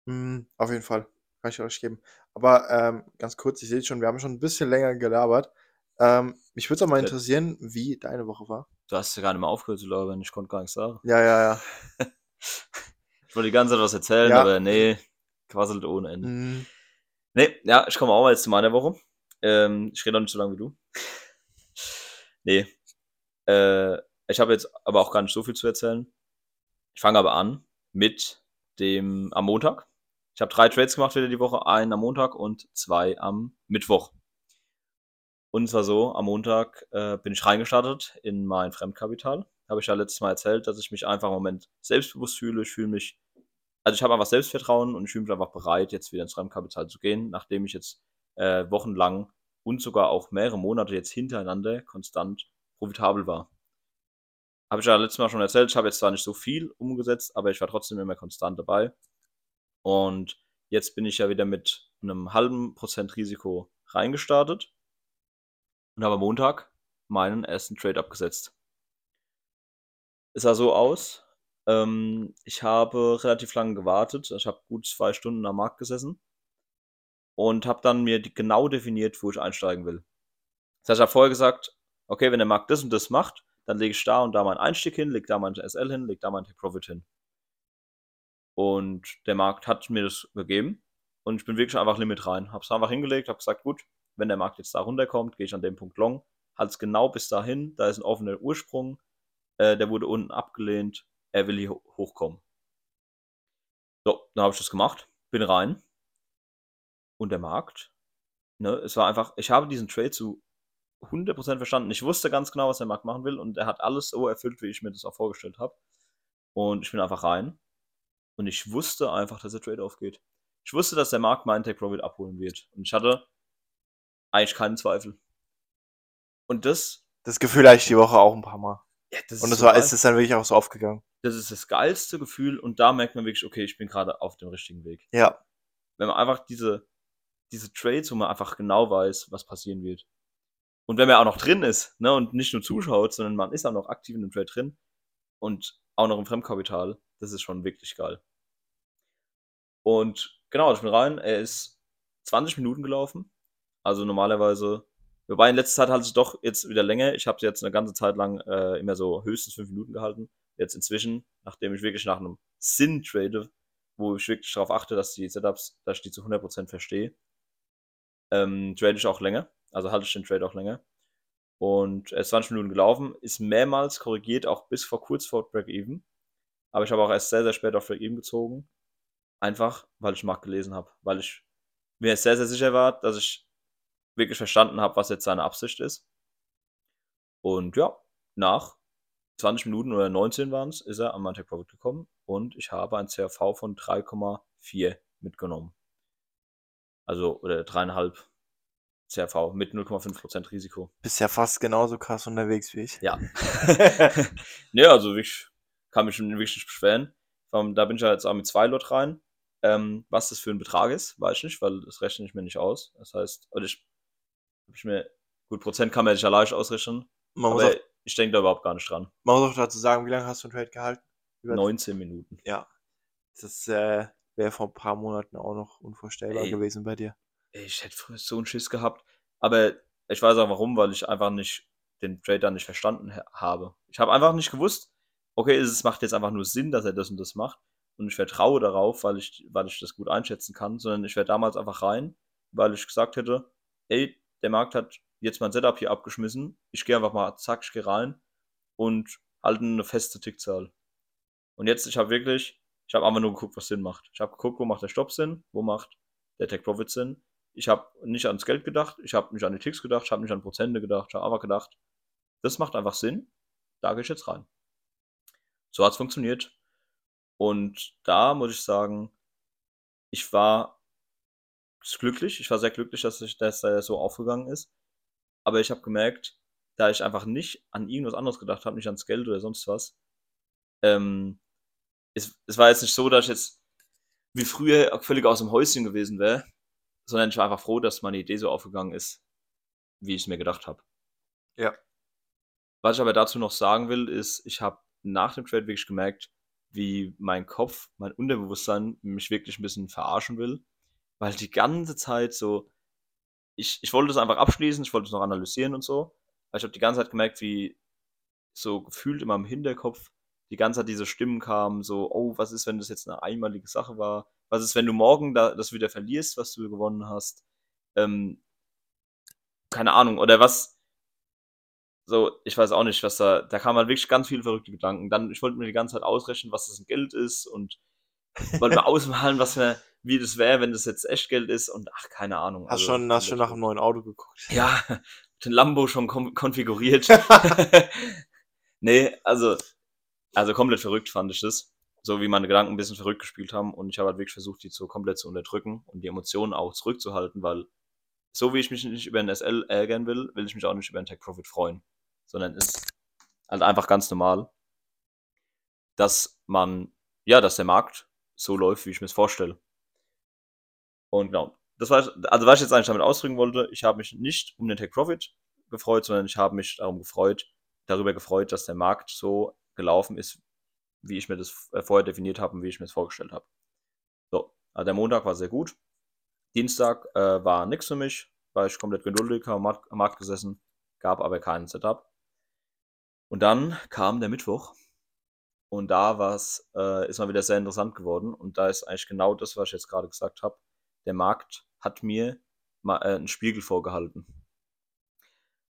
Mhm, auf jeden Fall. Kann ich euch geben. Aber ähm, ganz kurz, ich sehe schon, wir haben schon ein bisschen länger gelabert. Ähm, mich würde es auch mal Ja. interessieren, wie deine Woche war. Du hast ja gar nicht mehr aufgehört zu labern, ich konnte gar nichts sagen. Ja, ja, ja. *laughs* Ich wollte die ganze Zeit was erzählen, Ja. aber nee, quasselt ohne Ende. Mhm. Nee, ja, ich komme auch mal jetzt zu meiner Woche. Ähm, ich rede noch nicht so lange wie du. nee. Äh, ich habe jetzt aber auch gar nicht so viel zu erzählen. Ich fange aber an mit dem am Montag. Ich habe drei Trades gemacht wieder die Woche, einen am Montag und zwei am Mittwoch. Und zwar so, am Montag äh, bin ich reingestartet in mein Fremdkapital. Habe ich ja letztes Mal erzählt, dass ich mich einfach im Moment selbstbewusst fühle. Ich fühle mich, also ich habe einfach Selbstvertrauen und ich fühle mich einfach bereit, jetzt wieder ins Fremdkapital zu gehen, nachdem ich jetzt äh, wochenlang und sogar auch mehrere Monate jetzt hintereinander konstant profitabel war. Habe ich ja letztes Mal schon erzählt, ich habe jetzt zwar nicht so viel umgesetzt, aber ich war trotzdem immer konstant dabei. Und jetzt bin ich ja wieder mit einem halben Prozent Risiko reingestartet und habe am Montag meinen ersten Trade abgesetzt. Es sah so aus, ähm, ich habe relativ lange gewartet, ich habe gut zwei Stunden am Markt gesessen und habe dann mir genau definiert, wo ich einsteigen will. Das heißt, ich habe vorher gesagt, okay, wenn der Markt das und das macht, dann lege ich da und da meinen Einstieg hin, lege da mein SL hin, lege da mein Take Profit hin. Und der Markt hat mir das gegeben und ich bin wirklich einfach Limit rein. Habe es einfach hingelegt, habe gesagt, gut, wenn der Markt jetzt da runterkommt, gehe ich an dem Punkt long, halte es genau bis dahin, da ist ein offener Ursprung, äh, der wurde unten abgelehnt, er will hier hochkommen. So, dann habe ich das gemacht, bin rein und der Markt, ne, es war einfach, ich habe diesen Trade zu 100% verstanden. Ich wusste ganz genau, was der Markt machen will und er hat alles so erfüllt, wie ich mir das auch vorgestellt habe. Und ich bin einfach rein und ich wusste einfach, dass der Trade aufgeht. Ich wusste, dass der Markt meinen Take Profit abholen wird. Und ich hatte eigentlich keinen Zweifel. Und das. Das Gefühl hatte ich die Woche auch ein paar Mal. Ja, das und das so war, ist es dann wirklich auch so aufgegangen. Das ist das geilste Gefühl und da merkt man wirklich, okay, ich bin gerade auf dem richtigen Weg. Ja. Wenn man einfach diese, diese Trades, wo man einfach genau weiß, was passieren wird. Und wenn man auch noch drin ist, ne, und nicht nur zuschaut, sondern man ist auch noch aktiv in dem Trade drin und auch noch im Fremdkapital, das ist schon wirklich geil. Und genau, ich bin rein, er ist 20 Minuten gelaufen. Also normalerweise, wobei in letzter Zeit halte ich doch jetzt wieder länger. Ich habe jetzt eine ganze Zeit lang äh, immer so höchstens 5 Minuten gehalten. Jetzt inzwischen, nachdem ich wirklich nach einem Sinn trade, wo ich wirklich darauf achte, dass die Setups, dass ich die zu 100% verstehe, ähm, trade ich auch länger. Also halte ich den Trade auch länger. Und er ist 20 Minuten gelaufen, ist mehrmals korrigiert, auch bis vor kurz vor Break-Even. Aber ich habe auch erst sehr, sehr spät auf Break-Even gezogen. Einfach, weil ich den Markt gelesen habe. Weil ich mir sehr, sehr sicher war, dass ich wirklich verstanden habe, was jetzt seine Absicht ist. Und ja, nach 20 Minuten oder 19 waren es, ist er an mein Take Profit gekommen und ich habe ein CRV von 3,4 mitgenommen. Also, oder 3,5 CRV mit 0,5% Risiko. Bist ja fast genauso krass unterwegs wie ich. Ja. *laughs* *laughs* ne, also ich kann mich schon wirklich nicht beschweren. Ähm, Da bin ich ja jetzt auch mit zwei Lot rein. Ähm, was das für ein Betrag ist, weiß ich nicht, weil das rechne ich mir nicht aus. Das heißt, oder ich, hab ich mir, gut, Prozent kann man sich ja leicht ausrechnen, Man aber auch, ich denke da überhaupt gar nicht dran. man muss auch dazu sagen, wie lange hast du einen Trade gehalten? Über 19 Minuten. Ja. Das äh, wäre vor ein paar Monaten auch noch unvorstellbar Ey. gewesen bei dir. Ey, Ich hätte früher so einen Schiss gehabt. Aber ich weiß auch warum, weil ich einfach nicht den Trader nicht verstanden ha- habe. Ich habe einfach nicht gewusst, okay, es macht jetzt einfach nur Sinn, dass er das und das macht. Und ich vertraue darauf, weil ich, weil ich das gut einschätzen kann, sondern ich wäre damals einfach rein, weil ich gesagt hätte, ey, der Markt hat jetzt mein Setup hier abgeschmissen. Ich gehe einfach mal, zack, ich gehe rein und halte eine feste Tickzahl. Und jetzt, ich habe wirklich, ich habe einfach nur geguckt, was Sinn macht. Ich habe geguckt, wo macht der Stopp Sinn, wo macht der Take Profit Sinn. Ich habe nicht ans Geld gedacht, ich habe nicht an die Ticks gedacht, ich habe nicht an Prozente gedacht, ich habe einfach gedacht, das macht einfach Sinn, da gehe ich jetzt rein. So hat es funktioniert. Und da muss ich sagen, ich war glücklich, ich war sehr glücklich, dass, ich, dass er so aufgegangen ist. Aber ich habe gemerkt, da ich einfach nicht an irgendwas anderes gedacht habe, nicht ans Geld oder sonst was, ähm, es, es war jetzt nicht so, dass ich jetzt wie früher völlig aus dem Häuschen gewesen wäre, sondern ich war einfach froh, dass meine Idee so aufgegangen ist, wie ich es mir gedacht habe. Ja. Was ich aber dazu noch sagen will, ist, ich habe nach dem Trade wirklich gemerkt, wie mein Kopf, mein Unterbewusstsein mich wirklich ein bisschen verarschen will, weil die ganze Zeit so, ich, ich wollte es einfach abschließen, ich wollte es noch analysieren und so, aber ich habe die ganze Zeit gemerkt, wie so gefühlt in meinem Hinterkopf die ganze Zeit diese Stimmen kamen, so, oh, was ist, wenn das jetzt eine einmalige Sache war? Was ist, wenn du morgen da, das wieder verlierst, was du gewonnen hast? Ähm, keine Ahnung, oder was, so, ich weiß auch nicht, was da, da kamen halt wirklich ganz viele verrückte Gedanken. Dann, ich wollte mir die ganze Zeit ausrechnen, was das in Geld ist und *laughs* wollte mir ausmalen, was mir, wie das wäre, wenn das jetzt echt Geld ist und ach, keine Ahnung. Hast also, schon, hast schon nach einem neuen Auto geguckt? Ja, *laughs* den Lambo schon konfiguriert. *laughs* nee, also, also komplett verrückt fand ich das. So wie meine Gedanken ein bisschen verrückt gespielt haben und ich habe halt wirklich versucht, die so komplett zu unterdrücken und die Emotionen auch zurückzuhalten, weil so wie ich mich nicht über ein SL ärgern will, will ich mich auch nicht über ein Tech Profit freuen. Sondern ist halt einfach ganz normal, dass man, ja, dass der Markt so läuft, wie ich mir es vorstelle. Und genau, das war, also was ich jetzt eigentlich damit ausdrücken wollte, ich habe mich nicht um den Tech Profit gefreut, sondern ich habe mich darum gefreut, darüber gefreut, dass der Markt so gelaufen ist, wie ich mir das äh, vorher definiert habe und wie ich mir das vorgestellt habe. So, also der Montag war sehr gut. Dienstag äh, war nichts für mich, war ich komplett geduldig, am Markt gesessen, gab aber keinen Setup. Und dann kam der Mittwoch und da war's, äh, ist mal wieder sehr interessant geworden und da ist eigentlich genau das, was ich jetzt gerade gesagt habe. Der Markt hat mir mal äh, einen Spiegel vorgehalten.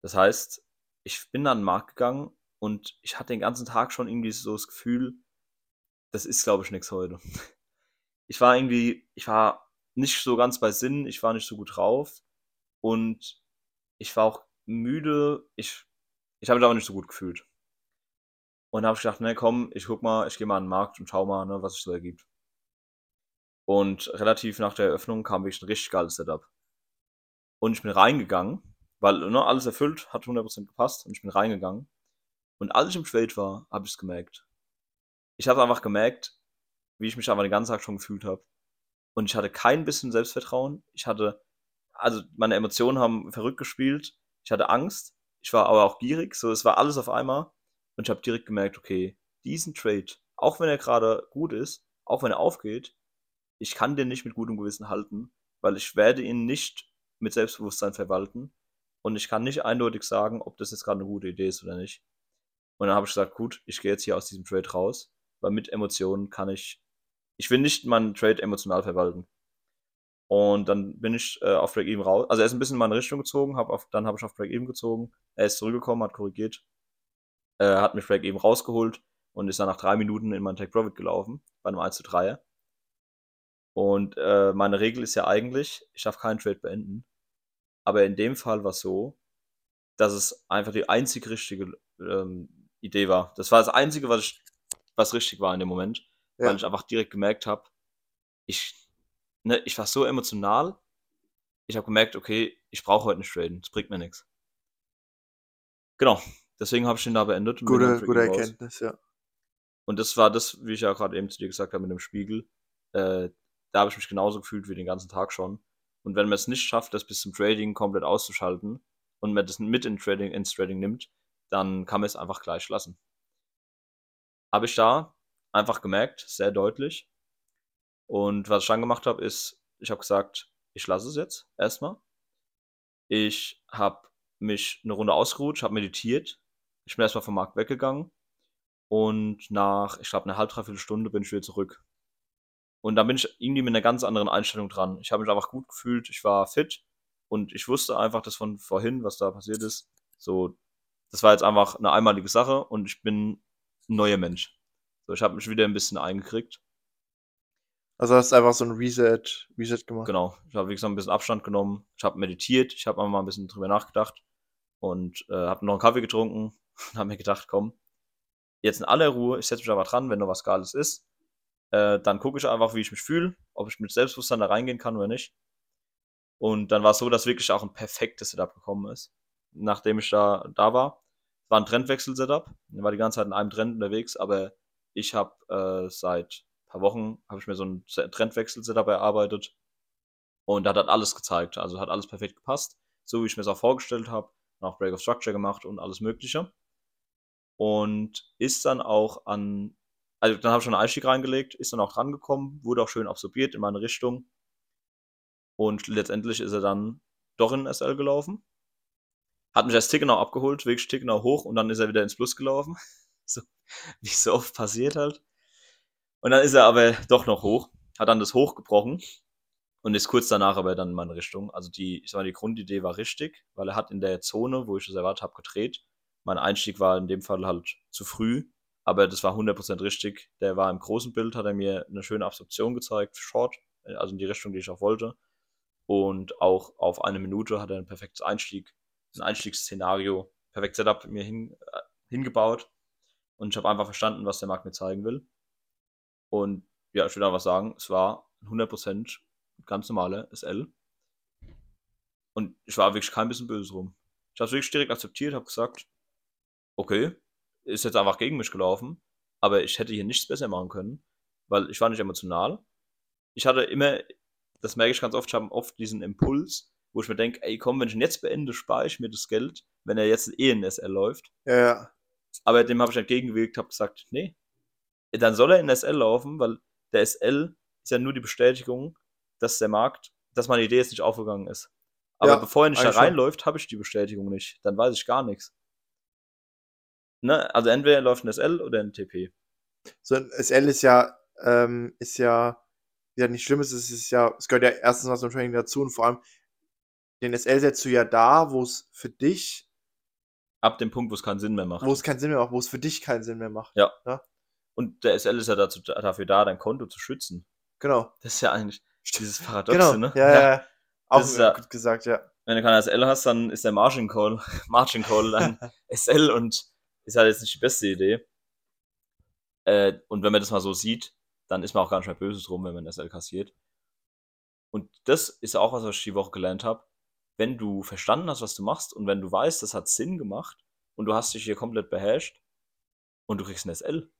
Das heißt, ich bin an den Markt gegangen und ich hatte den ganzen Tag schon irgendwie so das Gefühl, das ist, glaube ich, nichts heute. *laughs* Ich war irgendwie, ich war nicht so ganz bei Sinn, ich war nicht so gut drauf und ich war auch müde. Ich, ich habe mich aber nicht so gut gefühlt. Und habe ich gedacht, ne, komm, ich guck mal, ich gehe mal an den Markt und schau mal, ne, was es so ergibt. Und relativ nach der Eröffnung kam wirklich ein richtig geiles Setup. Und ich bin reingegangen, weil ne, alles erfüllt, hat 100% gepasst und ich bin reingegangen. Und als ich im Trade war, habe ich es gemerkt. Ich habe einfach gemerkt, wie ich mich einfach den ganzen Tag schon gefühlt habe. Und ich hatte kein bisschen Selbstvertrauen. Ich hatte, also meine Emotionen haben verrückt gespielt. Ich hatte Angst. Ich war aber auch gierig. So, es war alles auf einmal. Und ich habe direkt gemerkt, okay, diesen Trade, auch wenn er gerade gut ist, auch wenn er aufgeht, ich kann den nicht mit gutem Gewissen halten, weil ich werde ihn nicht mit Selbstbewusstsein verwalten und ich kann nicht eindeutig sagen, ob das jetzt gerade eine gute Idee ist oder nicht. Und dann habe ich gesagt, gut, ich gehe jetzt hier aus diesem Trade raus, weil mit Emotionen kann ich, ich will nicht meinen Trade emotional verwalten. Und dann bin ich äh, auf Break-Even raus. Also er ist ein bisschen in meine Richtung gezogen, hab auf, dann habe ich auf Break-Even gezogen. Er ist zurückgekommen, hat korrigiert, äh, hat mich Break-Even rausgeholt und ist dann nach drei Minuten in meinen Take Profit gelaufen, bei einem 1 zu 3. Und äh, meine Regel ist ja eigentlich, ich darf keinen Trade beenden. Aber in dem Fall war es so, dass es einfach die einzig richtige ähm, Idee war. Das war das Einzige, was, ich, was richtig war in dem Moment, ja. weil ich einfach direkt gemerkt habe, ich, ne, ich war so emotional, ich habe gemerkt, okay, ich brauche heute nicht traden, das bringt mir nichts. Genau, deswegen habe ich den da beendet. Gute, gute Erkenntnis, ja. Und das war das, wie ich ja gerade eben zu dir gesagt habe mit dem Spiegel. Äh, da habe ich mich genauso gefühlt wie den ganzen Tag schon. Und wenn man es nicht schafft, das bis zum Trading komplett auszuschalten und man das mit in Trading, ins Trading nimmt, dann kann man es einfach gleich lassen. Habe ich da einfach gemerkt, sehr deutlich. Und was ich dann gemacht habe, ist, ich habe gesagt, ich lasse es jetzt erstmal. Ich habe mich eine Runde ausgeruht, ich habe meditiert. Ich bin erstmal vom Markt weggegangen. Und nach, ich glaube, einer halb, dreiviertel Stunde bin ich wieder zurück. Und dann bin ich irgendwie mit einer ganz anderen Einstellung dran. Ich habe mich einfach gut gefühlt, ich war fit und ich wusste einfach, dass von vorhin, was da passiert ist, so, das war jetzt einfach eine einmalige Sache und ich bin ein neuer Mensch. So, ich habe mich wieder ein bisschen eingekriegt. Also hast du einfach so ein Reset, Reset gemacht? Genau. Ich habe, wie gesagt, ein bisschen Abstand genommen. Ich habe meditiert, ich habe mal ein bisschen drüber nachgedacht und äh, habe noch einen Kaffee getrunken *laughs* und habe mir gedacht, komm, jetzt in aller Ruhe, ich setze mich aber dran, wenn noch was Geiles ist. Äh, dann gucke ich einfach, wie ich mich fühle, ob ich mit Selbstbewusstsein da reingehen kann oder nicht. Und dann war es so, dass wirklich auch ein perfektes Setup gekommen ist, nachdem ich da, da war. War ein Trendwechsel-Setup. Ich war die ganze Zeit in einem Trend unterwegs, aber ich habe äh, seit paar Wochen habe ich mir so ein Trendwechsel-Setup erarbeitet und hat alles gezeigt. Also hat alles perfekt gepasst, so wie ich mir es auch vorgestellt habe. Auch Break of Structure gemacht und alles Mögliche. Und ist dann auch an, also dann habe ich schon einen Einstieg reingelegt, ist dann auch dran gekommen, wurde auch schön absorbiert in meine Richtung und letztendlich ist er dann doch in SL gelaufen. Hat mich als Tickenau abgeholt, wirklich Tickenau hoch und dann ist er wieder ins Plus gelaufen. *laughs* so, wie so oft passiert halt. Und dann ist er aber doch noch hoch, hat dann das Hoch gebrochen und ist kurz danach aber dann in meine Richtung. Also die, ich sag mal, die Grundidee war richtig, weil er hat in der Zone, wo ich das erwartet habe, gedreht. Mein Einstieg war in dem Fall halt zu früh, aber das war 100% richtig. Der war im großen Bild, hat er mir eine schöne Absorption gezeigt, Short, also in die Richtung, die ich auch wollte. Und auch auf eine Minute hat er ein perfektes Einstieg, ein Einstiegsszenario, perfekt Setup mir hin, äh, hingebaut. Und ich habe einfach verstanden, was der Markt mir zeigen will. Und ja, ich würde einfach sagen, es war 100% ganz normale SL. Und ich war wirklich kein bisschen böse rum. Ich habe es wirklich direkt akzeptiert, habe gesagt, okay, ist jetzt einfach gegen mich gelaufen, aber ich hätte hier nichts besser machen können, weil ich war nicht emotional. Ich hatte immer, das merke ich ganz oft, ich habe oft diesen Impuls, wo ich mir denke, ey komm, wenn ich ihn jetzt beende, spare ich mir das Geld, wenn er jetzt eh in SL läuft. Ja, ja. Aber dem habe ich entgegengewirkt, habe gesagt, nee, dann soll er in SL laufen, weil der SL ist ja nur die Bestätigung, dass der Markt, dass meine Idee jetzt nicht aufgegangen ist. Aber Ja, bevor er nicht da reinläuft, habe ich die Bestätigung nicht. Dann weiß ich gar nichts. Ne? Also entweder er läuft ein SL oder ein TP. So ein SL ist ja, ähm, ist ja, ja nicht schlimm, es ist, ja, es gehört ja erstens mal zum Training dazu und vor allem den SL setzt du ja da, wo es für dich, Ab dem Punkt, wo es keinen Sinn mehr macht. wo es keinen Sinn mehr macht, wo es für dich keinen Sinn mehr macht. Ja. Ja, Und der SL ist ja dazu, dafür da, dein Konto zu schützen. genau. Das ist ja eigentlich dieses Paradoxe, Genau. ne? Ja, ja, ja. Auch ja- gut gesagt, ja. Wenn du keinen SL hast, dann ist der Margin Call, *laughs* Margin Call dann *laughs* SL und ist halt jetzt nicht die beste Idee. Äh, und wenn man das mal so sieht, dann ist man auch gar nicht mehr böse drum, wenn man SL kassiert. Und das ist auch was, was ich die Woche gelernt habe. Wenn du verstanden hast, was du machst und wenn du weißt, das hat Sinn gemacht und du hast dich hier komplett beherrscht und du kriegst ein SL,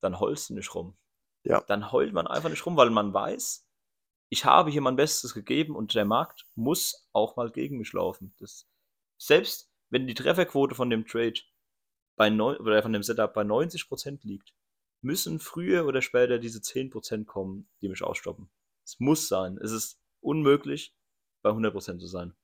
dann heulst du nicht rum. Ja. Dann heult man einfach nicht rum, weil man weiß, ich habe hier mein Bestes gegeben und der Markt muss auch mal gegen mich laufen. Das, selbst wenn die Trefferquote von dem Trade bei neun, oder von dem Setup bei 90% liegt, müssen früher oder später diese 10% kommen, die mich ausstoppen. Es muss sein. Es ist unmöglich, bei 100% zu sein.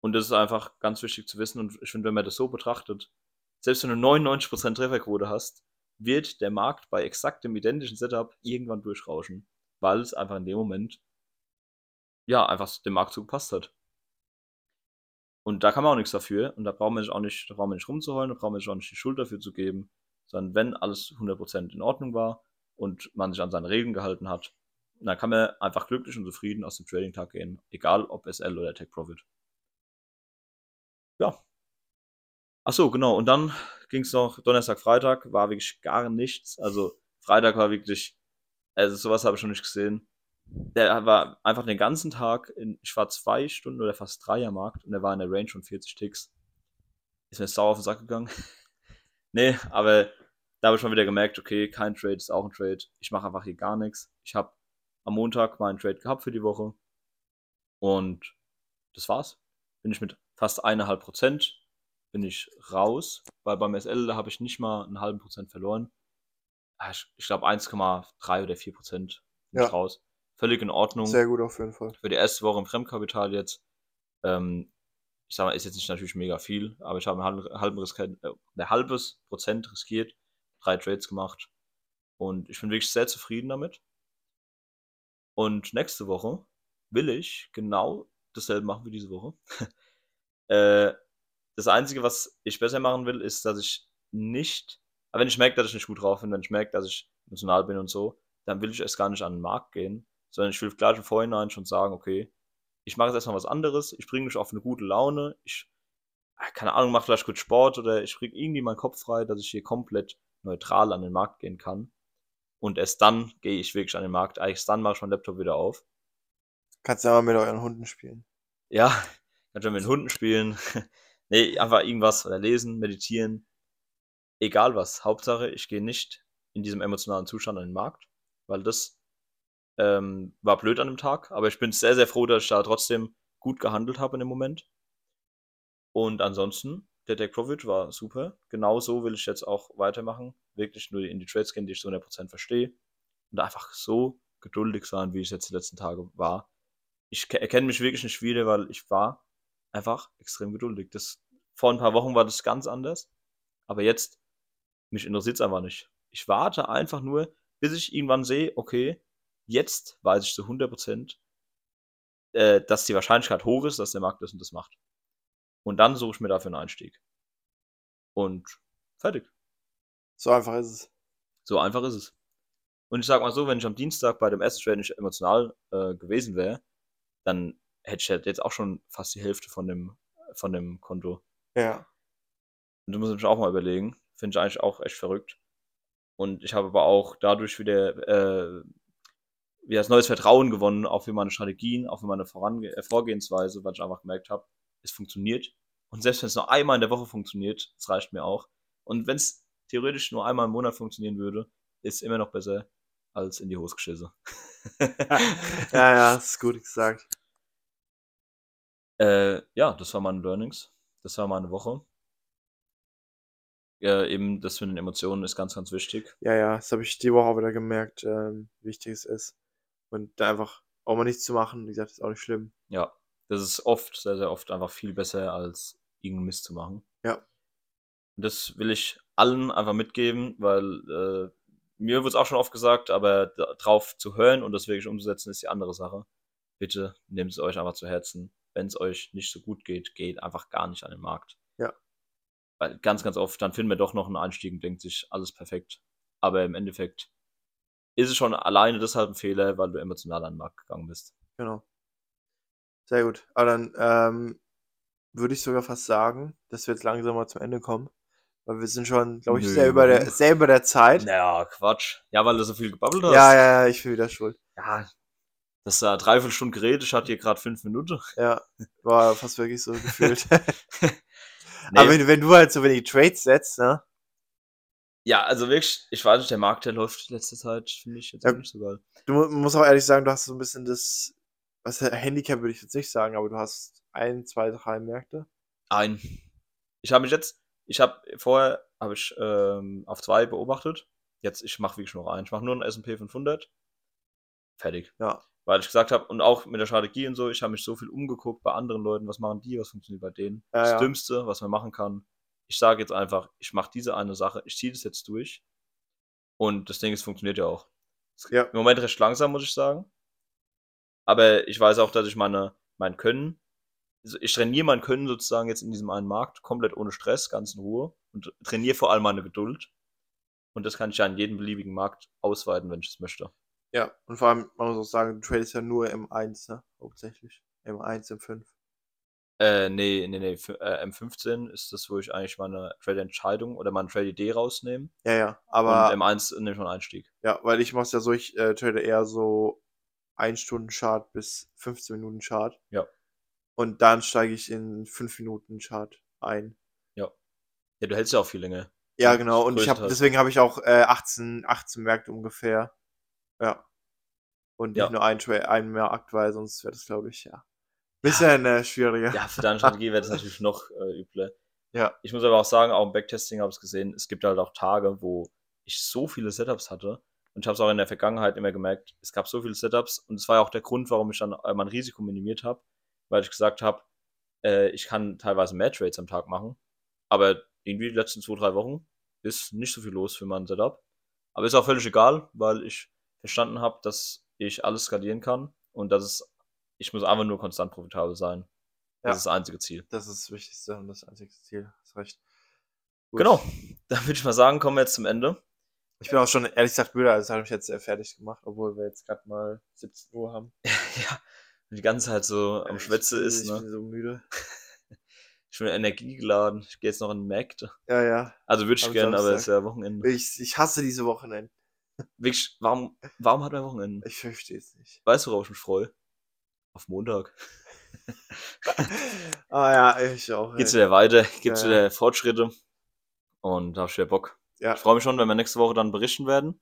Und das ist einfach ganz wichtig zu wissen. Und ich finde, wenn man das so betrachtet, selbst wenn du 99% Trefferquote hast, wird der Markt bei exaktem identischen Setup irgendwann durchrauschen, weil es einfach in dem Moment ja einfach dem Markt so gepasst hat. Und da kann man auch nichts dafür. Und da braucht man sich auch nicht, da braucht man nicht rumzuheulen, da braucht man sich auch nicht die Schuld dafür zu geben. Sondern wenn alles 100% in Ordnung war und man sich an seine Regeln gehalten hat, dann kann man einfach glücklich und zufrieden aus dem Trading-Tag gehen. Egal ob SL oder Take Profit. Ja. Ach so, genau. Und dann ging es noch Donnerstag, Freitag, war wirklich gar nichts. Also Freitag war wirklich, also sowas habe ich schon nicht gesehen. Der war einfach den ganzen Tag, in, ich war zwei Stunden oder fast drei am Markt und er war in der Range von 40 Ticks. Ist mir sauer auf den Sack gegangen. *laughs* nee, aber da habe ich schon wieder gemerkt, okay, kein Trade ist auch ein Trade. Ich mache einfach hier gar nichts. Ich habe am Montag meinen Trade gehabt für die Woche und das war's. Bin ich mit fast eineinhalb Prozent bin ich raus, weil beim SL da habe ich nicht mal einen halben Prozent verloren. Ah, Ich, ich glaube 1,3 oder 4 Prozent bin Ja. ich raus. Völlig in Ordnung. Sehr gut auf jeden Fall. Für die erste Woche im Fremdkapital jetzt. Ähm, ich sag mal, ist jetzt nicht natürlich mega viel, aber ich habe ein halb- halben riskiert, äh, ein halbes Prozent riskiert, drei Trades gemacht und ich bin wirklich sehr zufrieden damit. Und nächste Woche will ich genau dasselbe machen wie diese Woche. *laughs* äh, das Einzige, was ich besser machen will, ist, dass ich nicht, aber wenn ich merke, dass ich nicht gut drauf bin, wenn ich merke, dass ich emotional bin und so, dann will ich erst gar nicht an den Markt gehen, sondern ich will gleich im Vorhinein schon sagen, okay, ich mache jetzt erstmal was anderes, ich bringe mich auf eine gute Laune, ich, ah, keine Ahnung, mache vielleicht kurz Sport oder ich kriege irgendwie meinen Kopf frei, dass ich hier komplett neutral an den Markt gehen kann. Und erst dann gehe ich wirklich an den Markt, eigentlich erst dann mache ich meinen Laptop wieder auf. Kannst ja mal mit euren Hunden spielen. Ja, kann schon mit den Hunden spielen. Nee, einfach irgendwas oder lesen, meditieren. Egal was. Hauptsache, ich gehe nicht in diesem emotionalen Zustand an den Markt, weil das ähm, war blöd an dem Tag. Aber ich bin sehr, sehr froh, dass ich da trotzdem gut gehandelt habe in dem Moment. Und ansonsten, der Take Profit war super. Genau so will ich jetzt auch weitermachen. Wirklich nur in die Trades gehen, die ich zu 100% verstehe. Und einfach so geduldig sein, wie ich jetzt die letzten Tage war. Ich ke- erkenne mich wirklich nicht wieder, weil ich war einfach extrem geduldig. Das, vor ein paar Wochen war das ganz anders. Aber jetzt, mich interessiert es einfach nicht. Ich warte einfach nur, bis ich irgendwann sehe, okay, jetzt weiß ich zu 100%, äh, dass die Wahrscheinlichkeit hoch ist, dass der Markt das und das macht. Und dann suche ich mir dafür einen Einstieg. Und fertig. So einfach ist es. So einfach ist es. Und ich sag mal so, wenn ich am Dienstag bei dem ersten Trade nicht emotional äh, gewesen wäre, dann hätte ich jetzt auch schon fast die Hälfte von dem, von dem Konto. Ja. Und du musst mich auch mal überlegen. Finde ich eigentlich auch echt verrückt. Und ich habe aber auch dadurch wieder, äh, wieder das neues Vertrauen gewonnen, auch für meine Strategien, auch für meine Vorange äh, Vorgehensweise, weil ich einfach gemerkt habe, es funktioniert. Und selbst wenn es nur einmal in der Woche funktioniert, das reicht mir auch. Und wenn es theoretisch nur einmal im Monat funktionieren würde, ist immer noch besser als in die Hose geschissen. *laughs* ja, ja, das ist gut *laughs* gesagt. Äh, ja, das war meine Learnings. Das war meine Woche. Ja, eben das mit den Emotionen ist ganz, ganz wichtig. Ja, ja, das habe ich die Woche auch wieder gemerkt, ähm, wie wichtig es ist. Und da einfach auch mal nichts zu machen, wie gesagt, ist auch nicht schlimm. Ja, das ist oft, sehr, sehr oft einfach viel besser, als irgendeinen Mist zu machen. Ja. Und das will ich allen einfach mitgeben, weil äh, mir wird es auch schon oft gesagt, aber drauf zu hören und das wirklich umzusetzen, ist die andere Sache. Bitte nehmt es euch einfach zu Herzen. Wenn es euch nicht so gut geht, geht einfach gar nicht an den Markt. Ja. Weil ganz, ganz oft, dann finden wir doch noch einen Einstieg und denkt sich, alles perfekt. Aber im Endeffekt ist es schon alleine deshalb ein Fehler, weil du emotional an den Markt gegangen bist. Genau. Sehr gut. Aber dann ähm, würde ich sogar fast sagen, dass wir jetzt langsam mal zum Ende kommen. Weil wir sind schon, glaube ich, Nö, sehr über, der, sehr über der Zeit. Naja, Quatsch. Ja, weil du so viel gebabbelt hast. Ja, ja, ja, ich bin wieder schuld. Ja, das war dreiviertel Stunde geredet, ich hatte hier gerade fünf Minuten. *laughs* Ja, war fast wirklich so gefühlt. *laughs* Nee, Aber wenn, wenn du halt so wenig Trades setzt, ne? ja, also wirklich, ich weiß nicht, der Markt, der läuft letzte Zeit, finde ich jetzt Ja. nicht so geil. Du mu- musst auch ehrlich sagen, du hast so ein bisschen das, was Handicap würde ich jetzt nicht sagen, aber du hast ein, zwei, drei Märkte. Ein. Ich habe mich jetzt, ich habe vorher, habe ich ähm, auf zwei beobachtet. Jetzt, ich mache wirklich nur einen. Ich mache nur einen S&P 500. Fertig. Ja. Weil ich gesagt habe, und auch mit der Strategie und so, ich habe mich so viel umgeguckt bei anderen Leuten, was machen die, was funktioniert bei denen. Ja, das ja. Dümmste, was man machen kann, ich sage jetzt einfach, ich mache diese eine Sache, ich ziehe das jetzt durch. Und das Ding, es funktioniert ja auch. Ja. Im Moment recht langsam, muss ich sagen. Aber ich weiß auch, dass ich meine, mein Können, also ich trainiere mein Können sozusagen jetzt in diesem einen Markt, komplett ohne Stress, ganz in Ruhe. Und trainiere vor allem meine Geduld. Und das kann ich ja an jedem beliebigen Markt ausweiten, wenn ich es möchte. Ja, und vor allem, man muss auch sagen, du tradest ja nur M1, ne? Hauptsächlich. M1, M5. Äh, nee, nee, nee. F äh, M15 ist das, wo ich eigentlich meine Trade-Entscheidung oder meine Trade-Idee rausnehme. Ja, ja. Und Aber, M1 nehme ich schon Einstieg. ja, weil ich mach's ja so, ich äh, trade eher so 1 Stunden Chart bis 15 Minuten Chart. Ja. Und dann steige ich in 5 Minuten Chart ein. Ja, du hältst ja auch viel länger. Ja, Ja, genau. Und ich hab, deswegen habe ich auch äh, 18, 18 Märkte ungefähr. Ja. Und nicht Ja. nur ein Trade, ein Markt, weil sonst wäre das, glaube ich, ja. Bisschen äh, schwieriger. Ja, für deine Strategie wäre das natürlich noch äh, übler. Ja. Ich muss aber auch sagen, auch im Backtesting habe ich es gesehen, es gibt halt auch Tage, wo ich so viele Setups hatte. Und ich habe es auch in der Vergangenheit immer gemerkt, es gab so viele Setups. Und es war ja auch der Grund, warum ich dann äh, mein Risiko minimiert habe. Weil ich gesagt habe, äh, ich kann teilweise mehr Trades am Tag machen. Aber irgendwie die letzten zwei, drei Wochen ist nicht so viel los für mein Setup. Aber ist auch völlig egal, weil ich verstanden habe, dass ich alles skalieren kann und dass es, ich muss einfach nur konstant profitabel sein. Das Ja. ist das einzige Ziel. Das ist das Wichtigste und das einzige Ziel. Hast recht. Gut. Genau. *laughs* Dann würde ich mal sagen, kommen wir jetzt zum Ende. Ich bin auch schon, ehrlich gesagt, müde, also habe ich jetzt äh, fertig gemacht, obwohl wir jetzt gerade mal 17 Uhr haben. *laughs* ja. Und die ganze Zeit so am Ich Schwätze ist, Ich ne? bin so müde. *laughs* Ich bin energiegeladen. Ich gehe jetzt noch in den Märkte. Ja, ja. Also würde ich Am gerne, aber es ist ja Wochenende. Ich, ich hasse diese Wochenende. Wirklich, warum, warum hat man Wochenende? Ich verstehe es nicht. Weißt du, worauf ich mich freue? Auf Montag. *laughs* ah ja, ich auch. Geht's ey. wieder weiter, gibt's Ja. wieder Fortschritte. Und da hab ich wieder Bock. Ja, Ich freue mich schon, wenn wir nächste Woche dann berichten werden.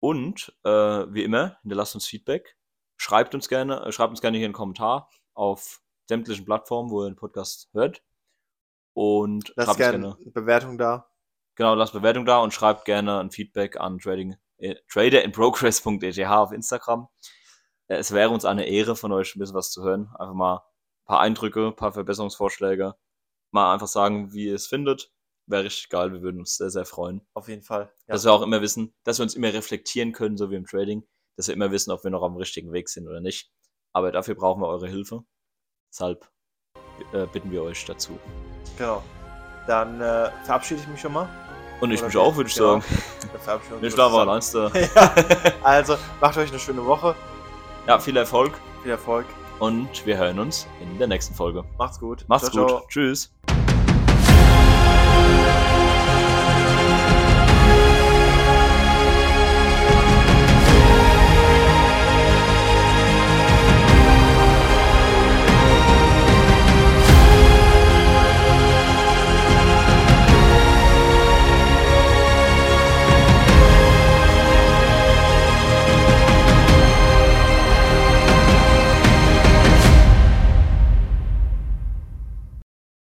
Und äh, wie immer, hinterlasst uns Feedback. Schreibt uns gerne, äh, schreibt uns gerne hier einen Kommentar auf sämtlichen Plattformen, wo ihr den Podcast hört. Und lasst gerne gerne, eine Bewertung da. Genau, lasst Bewertung da und schreibt gerne ein Feedback an trading, äh, traderinprogress.eth auf Instagram. Äh, es wäre uns eine Ehre, von euch ein bisschen was zu hören. Einfach mal ein paar Eindrücke, ein paar Verbesserungsvorschläge. Mal einfach sagen, wie ihr es findet. Wäre richtig geil, wir würden uns sehr, sehr freuen. Auf jeden Fall. Ja. Dass wir auch immer wissen, dass wir uns immer reflektieren können, so wie im Trading, dass wir immer wissen, ob wir noch dem richtigen Weg sind oder nicht. Aber dafür brauchen wir eure Hilfe. Deshalb äh, bitten wir euch dazu. Genau. Dann äh, verabschiede ich mich schon mal. Und ich Oder mich auch, würde ich genau. sagen. *laughs* Zusammen. allein da. *laughs* ja, also macht euch eine schöne Woche. Ja, viel Erfolg Viel Erfolg. und wir hören uns in der nächsten Folge. Macht's gut. Macht's Ciao, gut. ciao. Tschüss.